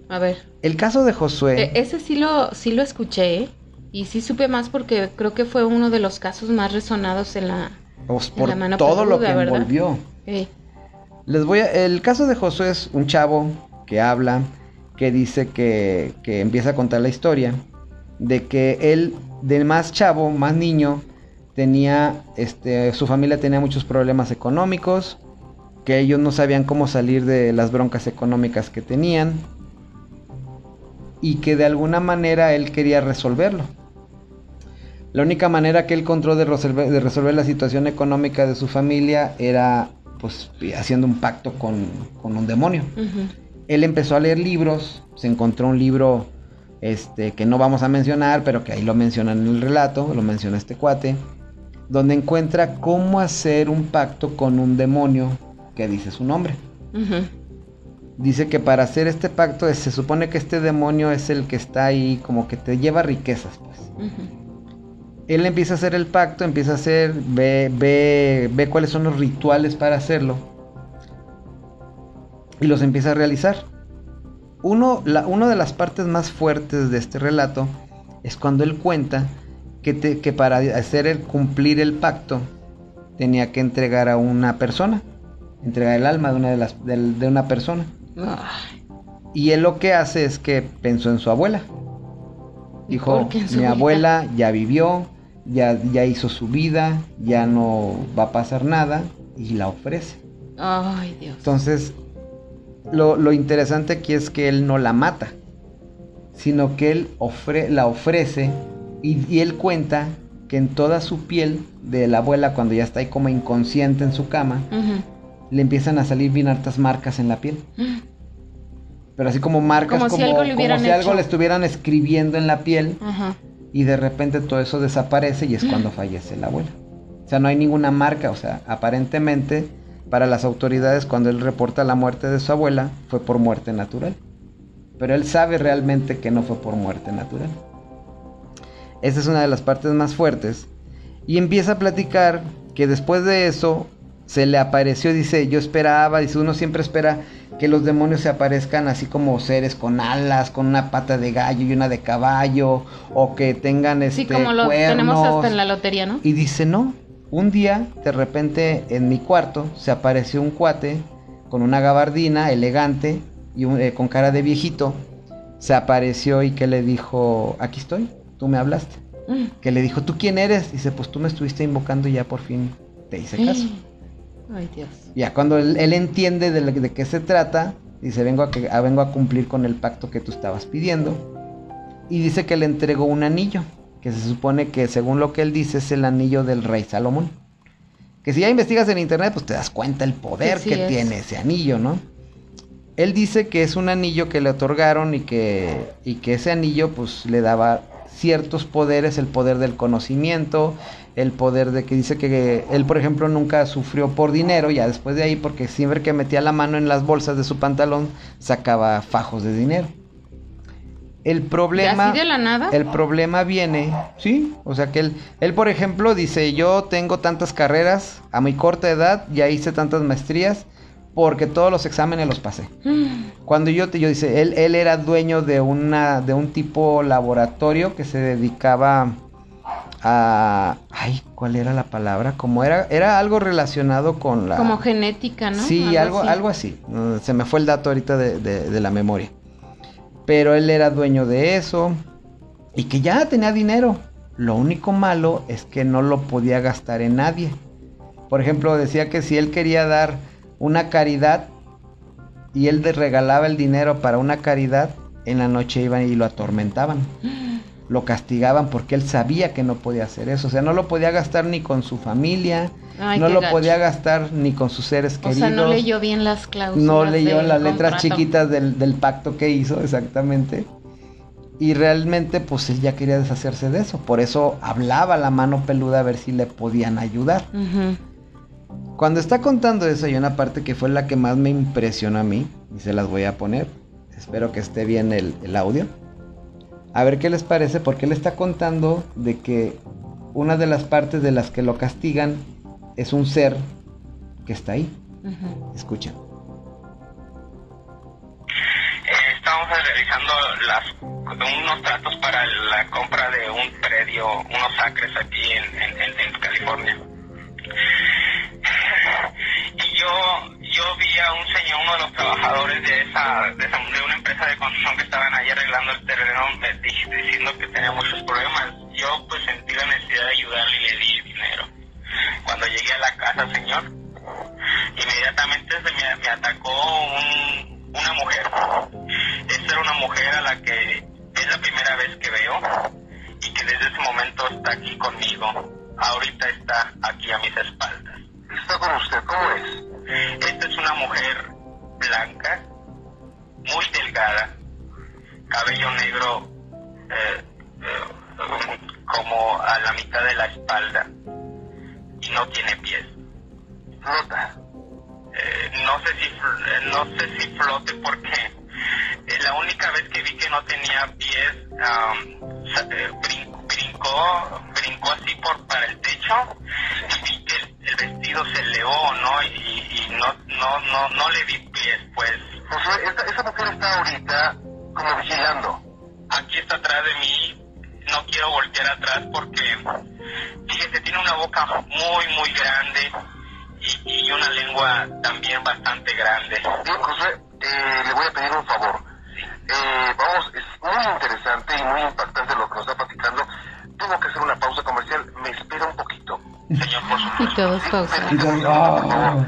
A ver. El caso de Josué, E- ese sí lo, sí lo escuché, ¿eh? Y sí supe más porque creo que fue uno de los casos más resonados en la... pues, en por la mano todo lo que ¿verdad? envolvió. eh, Les voy a, el caso de Josué es un chavo que habla, que dice que, que empieza a contar la historia de que él, de más chavo, más niño, tenía, este, su familia tenía muchos problemas económicos, que ellos no sabían cómo salir de las broncas económicas que tenían y que de alguna manera él quería resolverlo. La única manera que él encontró de resolver, de resolver la situación económica de su familia era pues haciendo un pacto con, con un demonio. Él empezó a leer libros, se encontró un libro este, que no vamos a mencionar, pero que ahí lo menciona en el relato, lo menciona este cuate, donde encuentra cómo hacer un pacto con un demonio que dice su nombre. Dice que para hacer este pacto se supone que este demonio es el que está ahí como que te lleva riquezas, pues. Él empieza a hacer el pacto, empieza a hacer, ve, ve, ve cuáles son los rituales para hacerlo. Y los empieza a realizar. Uno, la, una de las partes más fuertes de este relato es cuando él cuenta que, te- que para hacer el, cumplir el pacto tenía que entregar a una persona, entregar el alma de una, de las, del- de una persona. Ay, Y él lo que hace es que pensó en su abuela. ¿Y Dijo, mi abuela?" abuela ya vivió, ya, ya hizo su vida, ya no va a pasar nada y la ofrece. ay, Dios. Entonces, lo, lo interesante aquí es que él no la mata, sino que él ofre- la ofrece y, y él cuenta que en toda su piel de la abuela, cuando ya está ahí como inconsciente en su cama. Le empiezan a salir bien hartas marcas en la piel. Pero así como marcas, Como como, si algo le como si algo le estuvieran escribiendo en la piel Ajá. y de repente todo eso desaparece y es cuando fallece la abuela. O sea, no hay ninguna marca, o sea, aparentemente para las autoridades cuando él reporta la muerte de su abuela fue por muerte natural. Pero él sabe realmente que no fue por muerte natural. Esa es una de las partes más fuertes. Y empieza a platicar que después de eso se le apareció, dice, yo esperaba, dice, uno siempre espera que los demonios se aparezcan así como seres con alas, con una pata de gallo y una de caballo, o que tengan este Sí, como lo tenemos hasta en la lotería, ¿no? Y dice, no, un día de repente en mi cuarto se apareció un cuate con una gabardina elegante y un- eh, con cara de viejito. Se apareció y que le dijo, aquí estoy, tú me hablaste. Mm. Que le dijo, ¿tú quién eres? Dice, pues tú me estuviste invocando y ya por fin te hice caso. Ay, Dios. Ya cuando él, él entiende de, qué se trata, dice, vengo a, que, a- vengo a cumplir con el pacto que tú estabas pidiendo. Y dice que le entregó un anillo, que se supone que según lo que él dice es el anillo del rey Salomón. Que si ya investigas en internet, pues te das cuenta el poder Sí, sí que es. tiene ese anillo, ¿no? Él dice que es un anillo que le otorgaron y que, y que ese anillo pues le daba ciertos poderes, el poder del conocimiento, el poder de que dice que él, por ejemplo, nunca sufrió por dinero, ya después de ahí, porque siempre que metía la mano en las bolsas de su pantalón, sacaba fajos de dinero. El problema... ¿Así de la nada? El problema viene, sí, o sea que él, él por ejemplo dice, yo tengo tantas carreras a muy corta edad, ya hice tantas maestrías, porque todos los exámenes los pasé. Cuando yo te, yo dice, él, él era dueño de una, de un tipo laboratorio que se dedicaba a... Ay, ¿cuál era la palabra? Como era, era algo relacionado con la... Como genética, ¿no? Sí, algo, algo así. Uh, Se me fue el dato ahorita de, de- de la memoria. Pero él era dueño de eso y que ya tenía dinero. Lo único malo es que no lo podía gastar en nadie. Por ejemplo, decía que si él quería dar una caridad y él le regalaba el dinero para una caridad, en la noche iban y lo atormentaban. Lo castigaban porque él sabía que no podía hacer eso. O sea, no lo podía gastar ni con su familia, Ay, no lo gacho. podía gastar ni con sus seres O queridos. sea, no leyó bien las cláusulas. No leyó las letras contrato. chiquitas del, del pacto que hizo, exactamente. Y realmente, pues él ya quería deshacerse de eso. Por eso hablaba la mano peluda a ver si le podían ayudar. Cuando está contando eso, hay una parte que fue la que más me impresionó a mí. Y se las voy a poner. Espero que esté bien el, el audio. A ver qué les parece, porque él está contando de que una de las partes de las que lo castigan es un ser que está ahí. Ujú. Escuchen. Estábamos realizando las, unos tratos para la compra de un predio, unos acres aquí en- en California. Y yo, yo vi a un señor, uno de los trabajadores de esa, de, una empresa de construcción que estaban ahí arreglando el terreno, di- diciendo que tenía muchos problemas. Yo pues sentí la necesidad de ayudarle y le di dinero. Cuando llegué a la casa, señor, inmediatamente se me, atacó un- una mujer. Esta era una mujer a la que es la primera vez que veo y que desde ese momento está aquí conmigo. Ahorita está aquí a mis espaldas. Está con usted, ¿cómo es? Esta es una mujer blanca, muy delgada, cabello negro eh, eh, como a la mitad de la espalda y no tiene pies. Nota. Eh, no sé si no sé si flote porque la única vez que vi que no tenía pies brin- brincó brincó así por para el como vigilando. aquí está atrás de mí no quiero voltear atrás porque fíjese tiene una boca muy muy grande y, y una lengua también bastante grande Bien, Josué, eh, le voy a pedir un favor. Eh, vamos, es muy interesante y muy impactante lo que nos está platicando. Tengo que hacer una pausa comercial. Me espera un poquito. señor por Y supuesto todos pausados. Y todos, "Ah".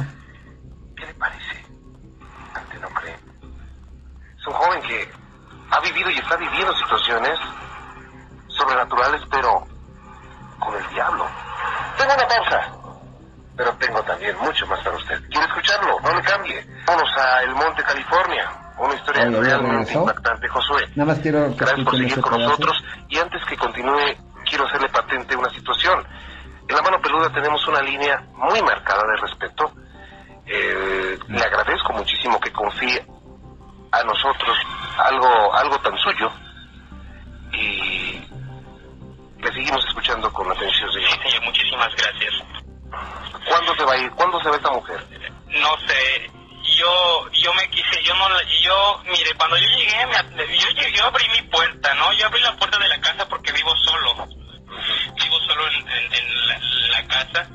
¿Ya realmente impactante, Josué. Nada más quiero que Gracias por seguir con pedazo. nosotros. Y antes que continúe, quiero hacerle patente una situación. En la mano peluda tenemos una línea muy marcada de respeto. Eh, le agradezco muchísimo que confíe a nosotros algo, algo tan suyo. Y le seguimos escuchando con atención, Sí, señor. señor, muchísimas gracias. ¿Cuándo se va a ir? ¿Cuándo se va esta mujer? No sé, yo yo me quise, yo no, la- yo, mire, cuando yo llegué, me yo, yo abrí mi puerta, ¿no? Yo abrí la puerta de la casa porque vivo solo. Vivo solo en, en- en la, la casa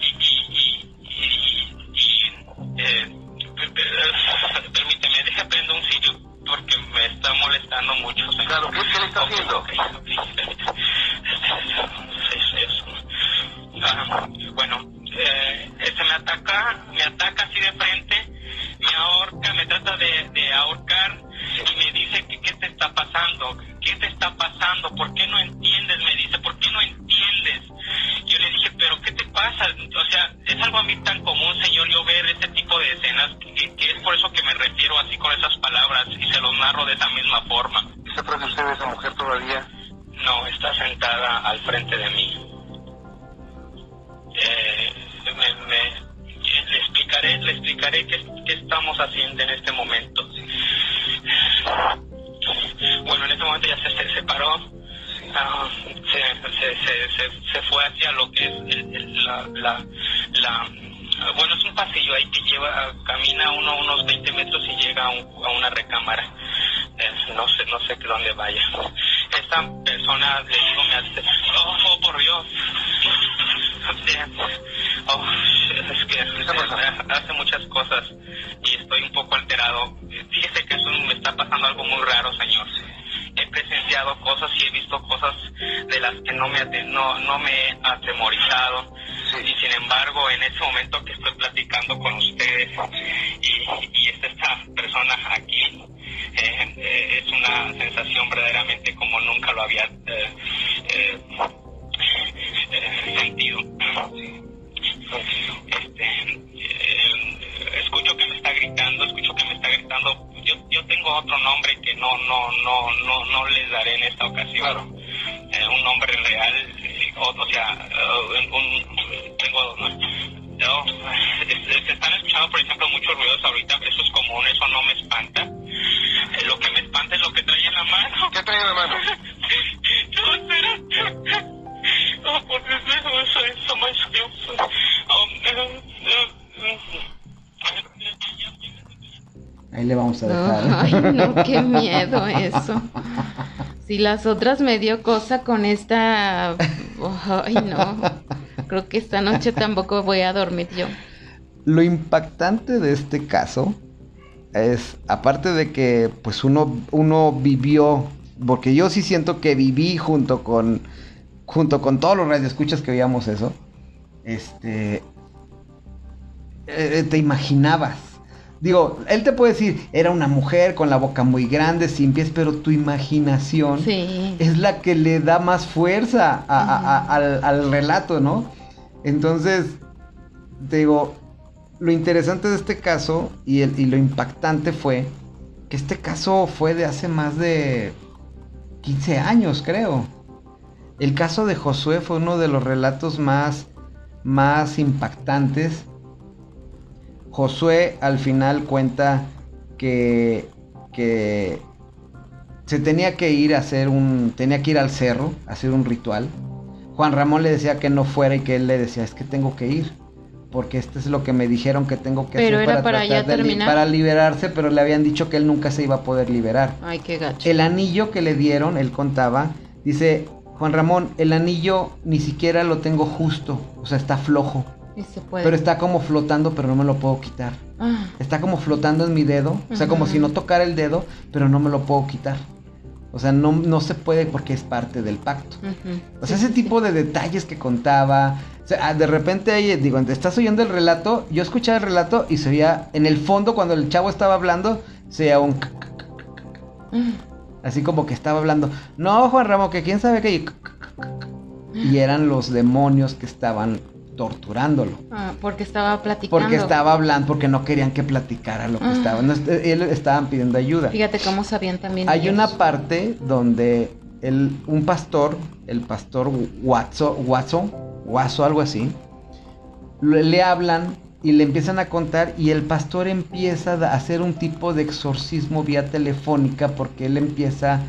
y, y, y, y- y, eh, per- per- permíteme, deja prendo un sitio porque me está molestando mucho. Claro, ¿qué- qué le está haciendo? ok, ok, permíteme. Es eso. Ah, bueno, eh, se me ataca, me ataca así de frente, me ahorca, me trata de, de ahorcar y me dice que qué te está pasando, qué te está pasando, por qué no entiendes, me dice, por qué no entiendes. Yo le dije, pero qué te pasa, o sea, es algo a mí tan común, señor, yo ver este tipo de escenas, que, que es por eso que me refiero así con esas palabras y se los narro de esa misma forma. ¿Está atrás de usted esa mujer todavía? No, está sentada al frente de mí. Eh, me- me- le explicaré, le explicaré qué, qué estamos haciendo en este momento. Bueno, en este momento ya se, se separó, ah, se, se, se, se, fue hacia lo que es el- la, la, la- bueno, es un pasillo ahí que lleva, camina uno unos 20 metros y llega a, un- a una recámara. Eh, no sé, no sé dónde vaya. Esta persona, le digo, me hace, oh, oh, por Dios. Oh, es que hace muchas cosas y estoy un poco alterado. Fíjese que eso me está pasando algo muy raro, señor. He presenciado cosas y he visto cosas de las que no me, no, no me he atemorizado. Y sin embargo, en ese momento que estoy platicando con ustedes y, y esta persona aquí, eh, eh, es una sensación verdaderamente como nunca lo había eh, sentido. Este, eh, escucho que me está gritando, escucho que me está gritando. Yo, yo tengo otro nombre que no, no, no, no, no les daré en esta ocasión. Eh, un nombre real, eh, o, o sea, eh, un, tengo, eh, se están escuchando, por ejemplo, muchos ruidos ahorita, eso es común, eso no me espanta. Eh, lo que me espanta es lo que trae en la mano. ¿Qué trae en la mano? Ahí le vamos a dejar. Ay, no, qué miedo eso. Si las otras me dio cosa con esta... Ay, no. Creo que esta noche tampoco voy a dormir yo. Lo impactante de este caso es, aparte de que pues uno, uno vivió, porque yo sí siento que viví junto con, junto con todos los radioescuchas que veíamos eso, este, eh, te imaginabas. Digo, él te puede decir, era una mujer con la boca muy grande, sin pies, pero tu imaginación Sí. es la que le da más fuerza a- a- a- al, al relato, ¿no? Entonces, te digo, lo interesante de este caso y, el- y lo impactante fue que este caso fue de hace más de 15 años, creo. El caso de Josué fue uno de los relatos más, más impactantes. Josué al final cuenta que, que se tenía que ir a hacer un, tenía que ir al cerro a hacer un ritual. Juan Ramón le decía que no fuera y que él le decía, es que tengo que ir, porque esto es lo que me dijeron que tengo que Pero hacer era para ya de li- para liberarse, pero le habían dicho que él nunca se iba a poder liberar. Ay, qué gacho. El anillo que le dieron, él contaba, dice, Juan Ramón, el anillo ni siquiera lo tengo justo, o sea, está flojo, Y se puede. pero está como flotando, pero no me lo puedo quitar. Ah, Está como flotando en mi dedo, o sea, como si no tocara el dedo, pero no me lo puedo quitar. O sea, no, no se puede porque es parte del pacto. O sea, Sí, ese sí, tipo de detalles que contaba. O sea, ah, de repente, digo, estás oyendo el relato, yo escuchaba el relato y se oía, en el fondo, cuando el chavo estaba hablando, se oía un... sí. Mm. Así como que estaba hablando, no, Juan Ramón, que quién sabe qué. Y eran los demonios que estaban torturándolo. Ah, porque estaba platicando. Porque estaba hablando, porque no querían que platicara lo que Ah. estaba. no, él estaban pidiendo ayuda. Fíjate cómo sabían también. Hay ellos. una parte donde el, un pastor, el pastor Watson, Watson, Watson, algo así, le, le hablan y le empiezan a contar y el pastor empieza a hacer un tipo de exorcismo vía telefónica porque él empieza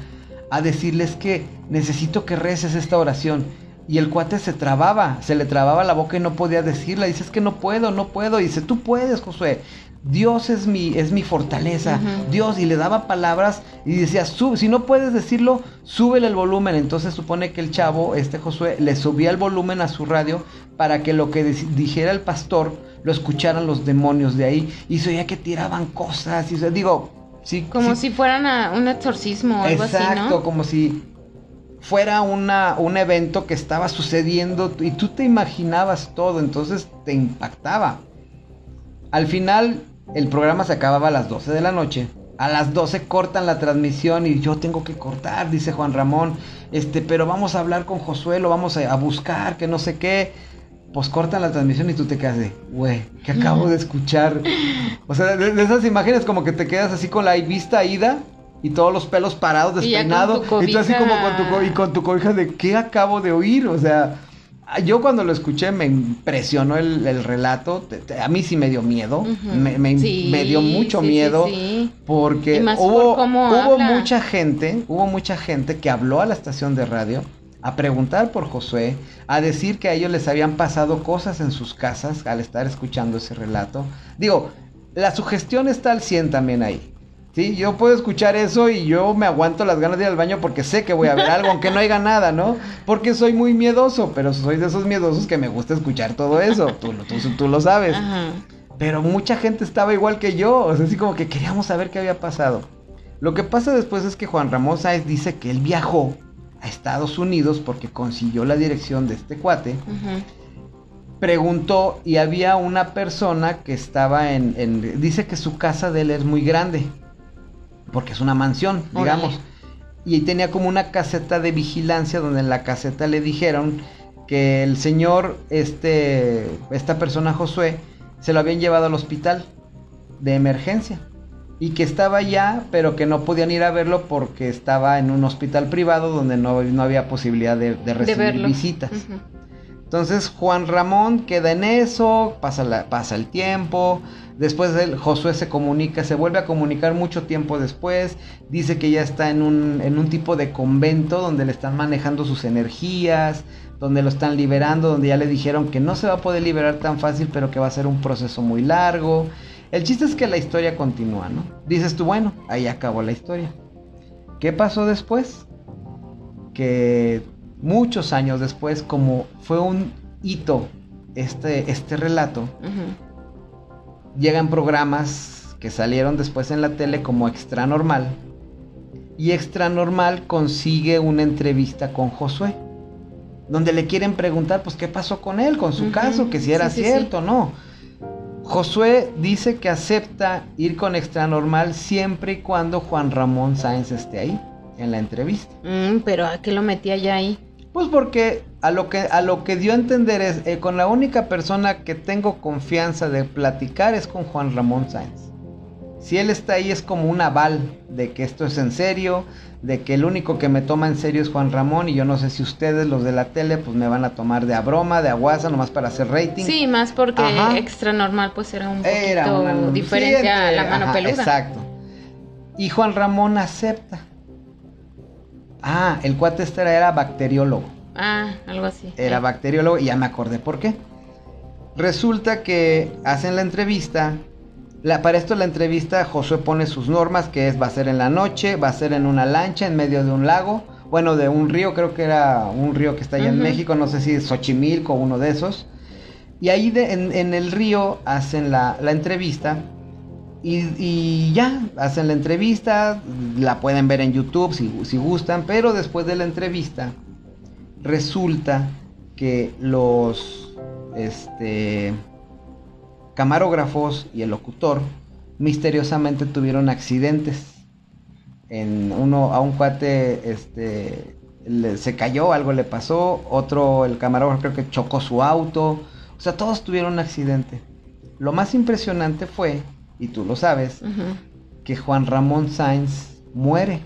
a decirles que necesito que reces esta oración. Y el cuate se trababa, se le trababa la boca y no podía decirla. Dice, es que no puedo, no puedo. Y dice, tú puedes, Josué. Dios es mi, es mi fortaleza. Dios. Y le daba palabras y decía, "Sub- si no puedes decirlo, súbele el volumen. Entonces supone que el chavo, este Josué, le subía el volumen a su radio para que lo que dijera el pastor lo escucharan los demonios de ahí. Y se oía que tiraban cosas. Y se, digo, sí. Como sí- si fueran a un exorcismo o algo Exacto, así, ¿no? como si fuera una, un evento que estaba sucediendo y tú te imaginabas todo, entonces te impactaba. Al final, el programa se acababa a las 12 de la noche. A las 12 cortan la transmisión y yo tengo que cortar, dice Juan Ramón. Este, pero vamos a hablar con Josué, lo vamos a, a buscar, que no sé qué. Pues cortan la transmisión y tú te quedas de, güey, que acabo de escuchar. O sea, de, de esas imágenes como que te quedas así con la vista ida y todos los pelos parados, Y despeinados. tu Y, tú así como con tu, co- y con tu cobija de, ¿qué acabo de oír? O sea, yo cuando lo escuché me impresionó el, el relato. A mí sí me dio miedo. Me, me- Sí, me dio mucho sí, miedo. sí. Porque Y hubo, por hubo mucha gente, hubo mucha gente que habló a la estación de radio a preguntar por Josué, a decir que a ellos les habían pasado cosas en sus casas al estar escuchando ese relato. Digo, la sugestión está al 100 también ahí. Sí, yo puedo escuchar eso y yo me aguanto las ganas de ir al baño porque sé que voy a ver algo, aunque no haya nada, ¿no? Porque soy muy miedoso, pero soy de esos miedosos que me gusta escuchar todo eso. Tú, lo- tú, tú lo sabes. Ajá. Pero mucha gente estaba igual que yo, o sea, así como que queríamos saber qué había pasado. Lo que pasa después es que Juan Ramón Sáenz dice que él viajó a Estados Unidos porque consiguió la dirección de este cuate. Preguntó y había una persona que estaba en, en- Dice que su casa de él es muy grande, porque es una mansión, Órale. digamos. Y tenía como una caseta de vigilancia donde en la caseta le dijeron que el señor, este, esta persona Josué, se lo habían llevado al hospital de emergencia. Y que estaba allá, pero que no podían ir a verlo porque estaba en un hospital privado donde no, no había posibilidad de, recibir visitas. Entonces Juan Ramón queda en eso, pasa, la- pasa el tiempo, después él, Josué se comunica, se vuelve a comunicar mucho tiempo después, dice que ya está en un, en un tipo de convento donde le están manejando sus energías, donde lo están liberando, donde ya le dijeron que no se va a poder liberar tan fácil, pero que va a ser un proceso muy largo. El chiste es que la historia continúa, ¿no? Dices tú, bueno, ahí acabó la historia. ¿Qué pasó después? Que muchos años después, como fue un hito este, este relato. Llegan programas que salieron después en la tele como Extra Normal. Y Extra Normal consigue una entrevista con Josué. Donde le quieren preguntar, pues, qué pasó con él, con su caso, que si era sí, sí, cierto o no. Josué dice que acepta ir con Extra Normal siempre y cuando Juan Ramón Sáenz esté ahí, en la entrevista. Mm, pero ¿a qué lo metía ya ahí? Pues porque a lo que a lo que dio a entender es eh, con la única persona que tengo confianza de platicar es con Juan Ramón Sáenz. Si él está ahí es como un aval de que esto es en serio, de que el único que me toma en serio es Juan Ramón y yo no sé si ustedes los de la tele pues me van a tomar de a broma, de aguasa, nomás para hacer rating. Sí, más porque Ajá. extra normal pues era un poquito Era una- diferente sí, a la mano ajá, peluda. Exacto. Y Juan Ramón acepta. Ah, el cuate este era- bacteriólogo. Ah, algo así. Era Sí. bacteriólogo y ya me acordé por qué. Resulta que hacen la entrevista. La, para esto la entrevista Josué pone sus normas, que es va a ser en la noche, va a ser en una lancha en medio de un lago, bueno, de un río, creo que era un río que está allá en. México, no sé si es Xochimilco o uno de esos. Y ahí de- en, en el río hacen la, la entrevista y, ya, hacen la entrevista, la pueden ver en YouTube si, si gustan, pero después de la entrevista resulta que los este, camarógrafos y el locutor misteriosamente tuvieron accidentes. En uno a un cuate este, le- se cayó, algo le pasó, otro el camarógrafo creo que chocó su auto, o sea, todos tuvieron un accidente. Lo más impresionante fue, y tú lo sabes, que Juan Ramón Sáenz muere.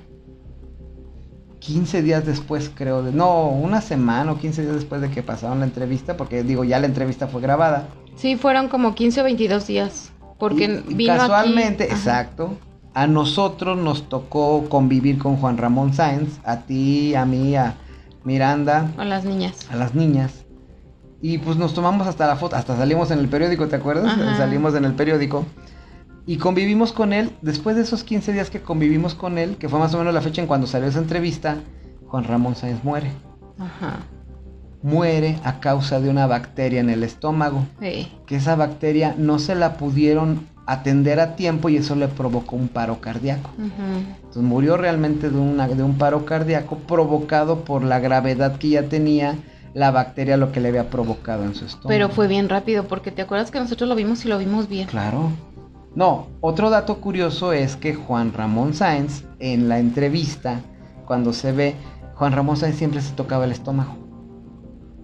15 días después, creo, de, no, una semana o 15 días después de que pasaron la entrevista, porque digo, ya la entrevista fue grabada. Sí, fueron como 15 o 22 días. Porque Y- vino casualmente, exacto, a nosotros nos tocó convivir con Juan Ramón Sáenz, a ti, a mí, a Miranda, A las niñas. a las niñas. Y pues nos tomamos hasta la foto, hasta salimos en el periódico, ¿te acuerdas? Ajá. Salimos en el periódico. Y convivimos con él, después de esos 15 días que convivimos con él, que fue más o menos la fecha en cuando salió esa entrevista, Juan Ramón Sáenz muere. Ajá. Muere a causa de una bacteria en el estómago. Sí. Que esa bacteria no se la pudieron atender a tiempo y eso le provocó un paro cardíaco. Ujú. Entonces murió realmente de, una, de un paro cardíaco provocado por la gravedad que ya tenía la bacteria, lo que le había provocado en su estómago. Pero fue bien rápido porque te acuerdas que nosotros lo vimos y lo vimos bien. Claro. No, otro dato curioso es que Juan Ramón Sáenz, en la entrevista, cuando se ve, Juan Ramón Sáenz siempre se tocaba el estómago.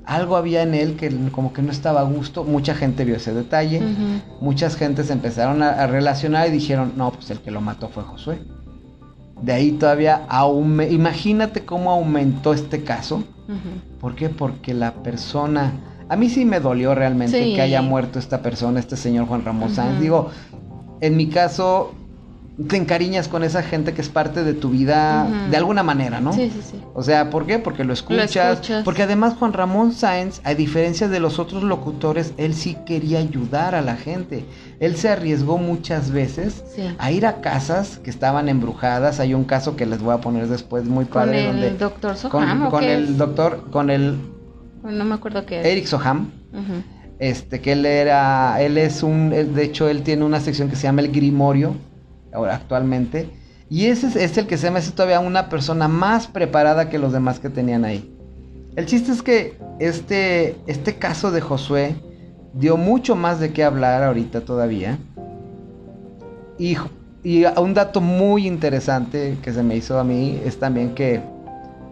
Algo había en él que como que no estaba a gusto. Mucha gente vio ese detalle. Ujú. Muchas gentes empezaron a, a relacionar y dijeron, no, pues el que lo mató fue Josué. De ahí todavía, aume- imagínate cómo aumentó este caso. ¿Por qué? Porque la persona... A mí sí me dolió realmente Sí. que haya muerto esta persona, este señor Juan Ramón Sáenz. Digo, en mi caso, te encariñas con esa gente que es parte de tu vida de alguna manera, ¿no? Sí, sí, sí. O sea, ¿por qué? Porque lo escuchas, escuchas. Porque además Juan Ramón Sáenz, a diferencia de los otros locutores, él sí quería ayudar a la gente. Él se arriesgó muchas veces Sí. a ir a casas que estaban embrujadas. Hay un caso que les voy a poner después muy Con padre el donde doctor con, Soham, ¿o con el es? doctor, con el No me acuerdo qué es. Eric Soham, Ujú. Este que él era, él es un, de hecho él tiene una sección que se llama el Grimorio, ahora actualmente, y ese es, el que se me hace todavía una persona más preparada que los demás que tenían ahí. El chiste es que este, este caso de Josué dio mucho más de qué hablar ahorita todavía. Y, y un dato muy interesante que se me hizo a mí es también que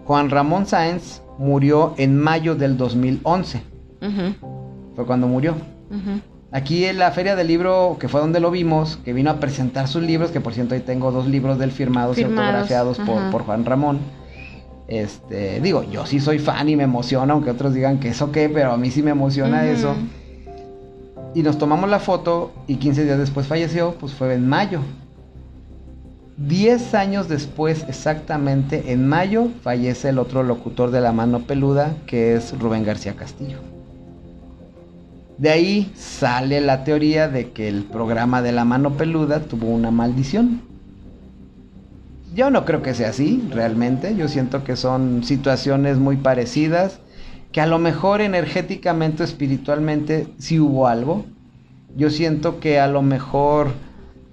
Juan Ramón Sáenz murió en mayo del 2011. Ujú, Fue cuando murió. Aquí en la feria del libro, que fue donde lo vimos, que vino a presentar sus libros, que por cierto ahí tengo dos libros del firmados, y Firmados, autografiados por, por Juan Ramón. Este, digo, yo sí soy fan y me emociona, aunque otros digan que eso qué, pero a mí sí me emociona eso. Y nos tomamos la foto y 15 días después falleció, pues fue en mayo. 10 años después, exactamente en mayo, fallece el otro locutor de la mano peluda, que es Rubén García Castillo. De ahí sale la teoría de que el programa de la mano peluda tuvo una maldición. Yo no creo que sea así, realmente. Yo siento que son situaciones muy parecidas, que a lo mejor energéticamente o espiritualmente sí hubo algo. Yo siento que a lo mejor,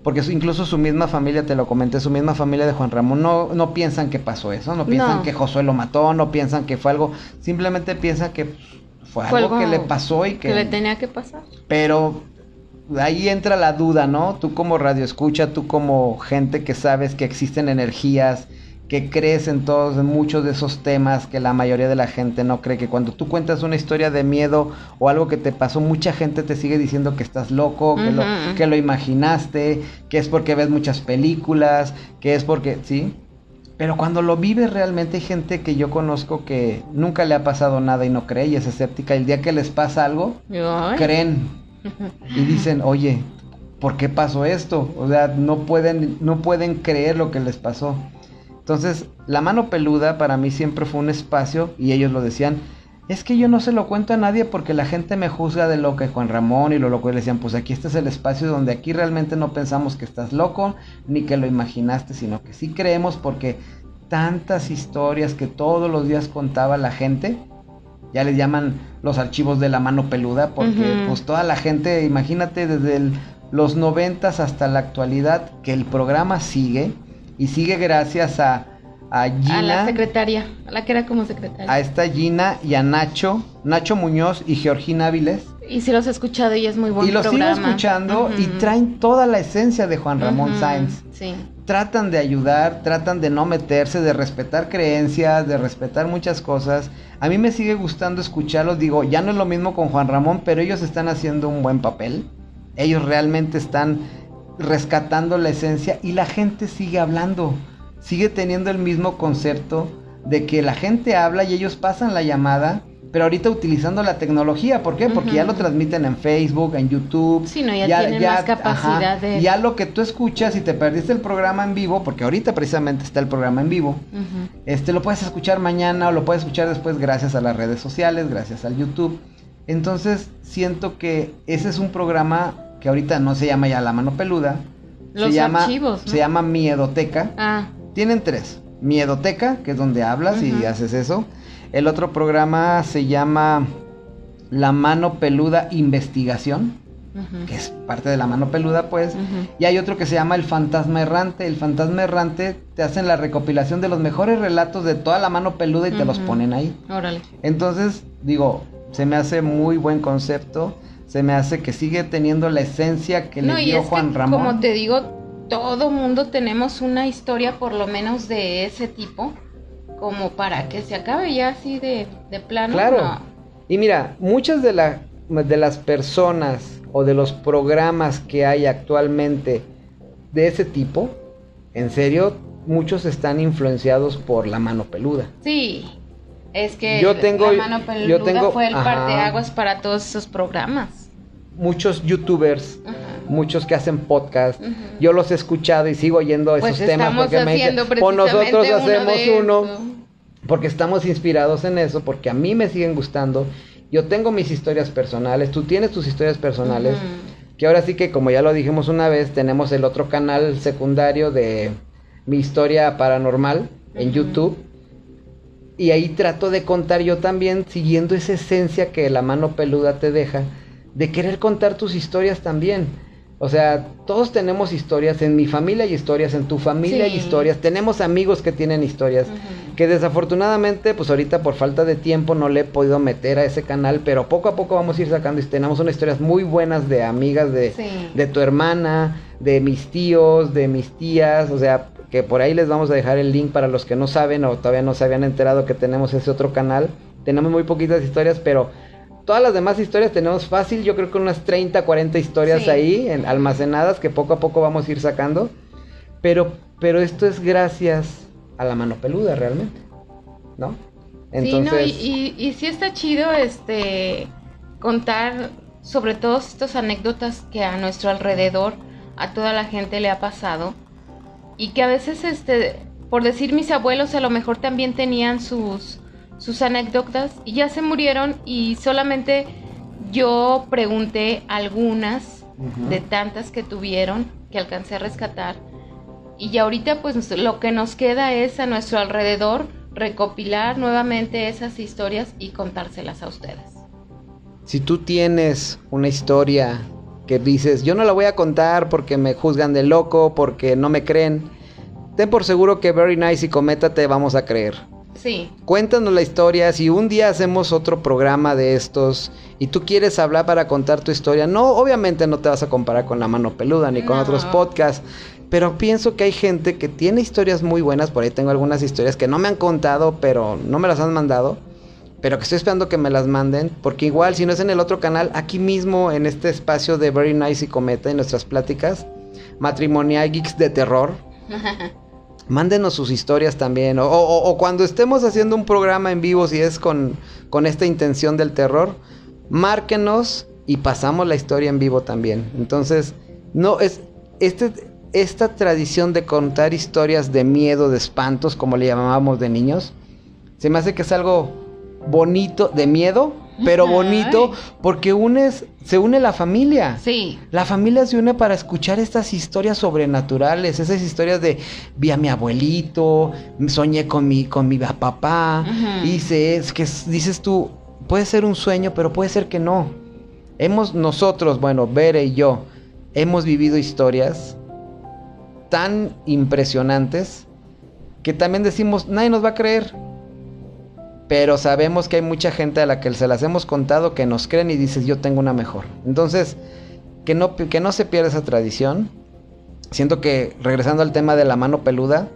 porque incluso su misma familia, te lo comenté, su misma familia de Juan Ramón, no, no piensan que pasó eso, no piensan No. que Josué lo mató, no piensan que fue algo, simplemente piensan que fue algo, que le pasó y que le tenía que pasar. pero ahí entra la duda, ¿no? Tú como radio escucha, tú como gente que sabes que existen energías, que crees en todos, en muchos de esos temas que la mayoría de la gente no cree, que cuando tú cuentas una historia de miedo o algo que te pasó, mucha gente te sigue diciendo que estás loco, que, lo, que lo imaginaste, que es porque ves muchas películas, que es porque, ¿sí? Pero cuando lo vives realmente hay gente que yo conozco que nunca le ha pasado nada y no cree y es escéptica. El día que les pasa algo, Ay. creen y dicen, oye, ¿por qué pasó esto? O sea, no pueden, no pueden creer lo que les pasó. Entonces, la mano peluda para mí siempre fue un espacio, y ellos lo decían, es que yo no se lo cuento a nadie porque la gente me juzga de lo que Juan Ramón y lo loco. Y le decían, pues aquí este es el espacio donde aquí realmente no pensamos que estás loco, ni que lo imaginaste, sino que sí creemos porque tantas historias que todos los días contaba la gente, ya les llaman los archivos de la mano peluda, porque pues toda la gente, imagínate desde el- los noventas hasta la actualidad, que el programa sigue, y sigue gracias a, a A Gina, la secretaria, a la que era como secretaria. a esta Gina y a Nacho, Nacho Muñoz y Georgina Áviles. Y si los he escuchado y es muy buen y los programa. sigo escuchando y traen toda la esencia de Juan Ramón Ujú, Sáenz. Sí. Tratan de ayudar, tratan de no meterse, de respetar creencias, de respetar muchas cosas. A mí me sigue gustando escucharlos, digo, ya no es lo mismo con Juan Ramón, pero ellos están haciendo un buen papel. Ellos realmente están rescatando la esencia y la gente sigue hablando, sigue teniendo el mismo concepto de que la gente habla y ellos pasan la llamada, pero ahorita utilizando la tecnología, ¿por qué? Porque ya lo transmiten en Facebook, en YouTube. Sí, no, ya tienen más capacidad de- Ya lo que tú escuchas y te perdiste el programa en vivo, porque ahorita precisamente está el programa en vivo, este lo puedes escuchar mañana o lo puedes escuchar después gracias a las redes sociales, gracias al YouTube. Entonces siento que ese es un programa que ahorita no se llama ya La Mano Peluda, Los se llama, archivos, ¿no? se llama Miedoteca. Ah, Tienen tres. Miedoteca, que es donde hablas y haces eso. El otro programa se llama La Mano Peluda Investigación, que es parte de La Mano Peluda, pues. Y hay otro que se llama El Fantasma Errante. El Fantasma Errante te hacen la recopilación de los mejores relatos de toda la mano peluda y te los ponen ahí. Órale. Entonces, digo, se me hace muy buen concepto. Se me hace que sigue teniendo la esencia que no, le y dio es Juan que, Ramón. como te digo, todo mundo tenemos una historia por lo menos de ese tipo, como para que se acabe ya así de, de plano. Claro. no. Y mira, muchas de, la- de las personas o de los programas que hay actualmente de ese tipo, en serio, muchos están influenciados por la mano peluda. Sí, es que Yo tengo- la mano peluda yo tengo- fue el ajá. parteaguas para todos esos programas. Muchos youtubers Ajá. muchos que hacen podcast. Yo los he escuchado y sigo oyendo esos Pues temas porque me dicen, o nosotros uno hacemos uno eso. porque estamos inspirados en eso, porque a mí me siguen gustando. Yo tengo mis historias personales, tú tienes tus historias personales. Que ahora sí que, como ya lo dijimos una vez, tenemos el otro canal secundario de mi historia paranormal en. YouTube. Y ahí trato de contar yo también, siguiendo esa esencia que la mano peluda te deja, de querer contar tus historias también. O sea, todos tenemos historias, en mi familia hay historias, en tu familia hay Sí. historias, tenemos amigos que tienen historias, que desafortunadamente, pues ahorita por falta de tiempo no le he podido meter a ese canal, pero poco a poco vamos a ir sacando y tenemos unas historias muy buenas de amigas de, Sí. de tu hermana, de mis tíos, de mis tías, o sea, que por ahí les vamos a dejar el link para los que no saben o todavía no se habían enterado que tenemos ese otro canal. Tenemos muy poquitas historias, pero todas las demás historias tenemos fácil, yo creo que unas 30, 40 historias Sí. ahí en- almacenadas que poco a poco vamos a ir sacando. Pero, pero esto es gracias a la mano peluda realmente, ¿no? Sí, no, y, y, y sí está chido este contar sobre todas estas anécdotas que a nuestro alrededor a toda la gente le ha pasado y que a veces este por decir mis abuelos a lo mejor también tenían sus sus anécdotas y ya se murieron y solamente yo pregunté algunas de tantas que tuvieron que alcancé a rescatar y ya ahorita pues lo que nos queda es a nuestro alrededor recopilar nuevamente esas historias y contárselas a ustedes. Si tú tienes una historia que dices, yo no la voy a contar porque me juzgan de loco, porque no me creen, ten por seguro que Very Nice y Cometa te vamos a creer. Sí, Cuéntanos la historia, si un día hacemos otro programa de estos y tú quieres hablar para contar tu historia, no, obviamente no te vas a comparar con la mano peluda ni con No. otros podcasts, pero pienso que hay gente que tiene historias muy buenas, por ahí tengo algunas historias que no me han contado, pero no me las han mandado, pero que estoy esperando que me las manden, porque igual si no es en el otro canal, aquí mismo en este espacio de Very Nice y Cometa, en nuestras pláticas, matrimonial geeks de terror, Mándenos sus historias también. O, o- cuando estemos haciendo un programa en vivo, si es con, con esta intención del terror, márquenos y pasamos la historia en vivo también. Entonces, no es este, esta tradición de contar historias de miedo, de espantos, como le llamábamos de niños, se me hace que es algo bonito, de miedo, pero bonito, porque unes, se une la familia. sí, La familia se une para escuchar estas historias sobrenaturales, esas historias de vi a mi abuelito, soñé con mi, con mi papá, Ujú. hice es que es- dices tú, puede ser un sueño, pero puede ser que no. Hemos nosotros, bueno, Bere y yo, hemos vivido historias tan impresionantes que también decimos, nadie nos va a creer. Pero sabemos que hay mucha gente a la que se las hemos contado que nos creen y dices, yo tengo una mejor. Entonces, que no, que no se pierda esa tradición. Siento que, regresando al tema de la mano peluda,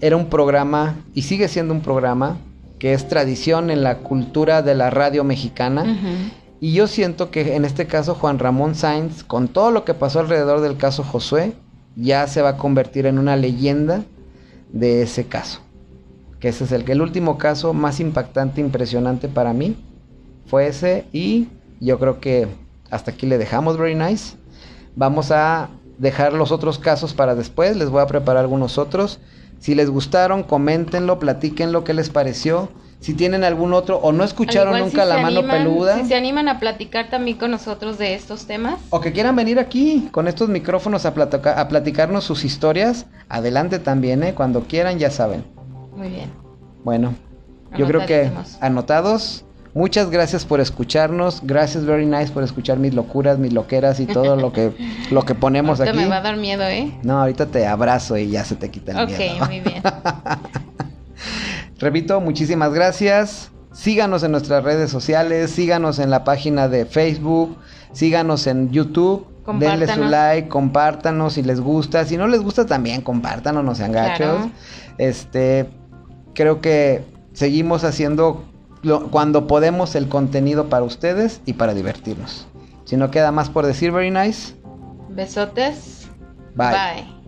era un programa y sigue siendo un programa que es tradición en la cultura de la radio mexicana. Y yo siento que en este caso Juan Ramón Sainz, con todo lo que pasó alrededor del caso Josué, ya se va a convertir en una leyenda de ese caso. Que ese es el, el último caso más impactante, impresionante para mí. Fue ese y yo creo que hasta aquí le dejamos Very Nice. Vamos a dejar los otros casos para después. Les voy a preparar algunos otros. Si les gustaron, coméntenlo, platíquenlo, qué les pareció. Si tienen algún otro o no escucharon nunca si la mano animan- peluda. Si se animan a platicar también con nosotros de estos temas, O que quieran venir aquí con estos micrófonos a, a platicarnos sus historias, adelante también, ¿eh? Cuando quieran, ya saben. Muy bien. Bueno, yo creo que anotados. Muchas gracias por escucharnos. Gracias, very nice, por escuchar mis locuras, mis loqueras y todo lo que, lo que ponemos Ahorita aquí. me va a dar miedo, ¿eh? No, ahorita te abrazo y ya se te quita el Ok, miedo. muy bien. Repito, muchísimas gracias. Síganos en nuestras redes sociales, síganos en la página de Facebook, síganos en YouTube. Denle su like, compártanos si les gusta. Si no les gusta también, compártanos, no sean gachos. Claro. Este, creo que seguimos haciendo lo- cuando podemos el contenido para ustedes y para divertirnos. Si no queda más por decir, very nice. Besotes. Bye. Bye.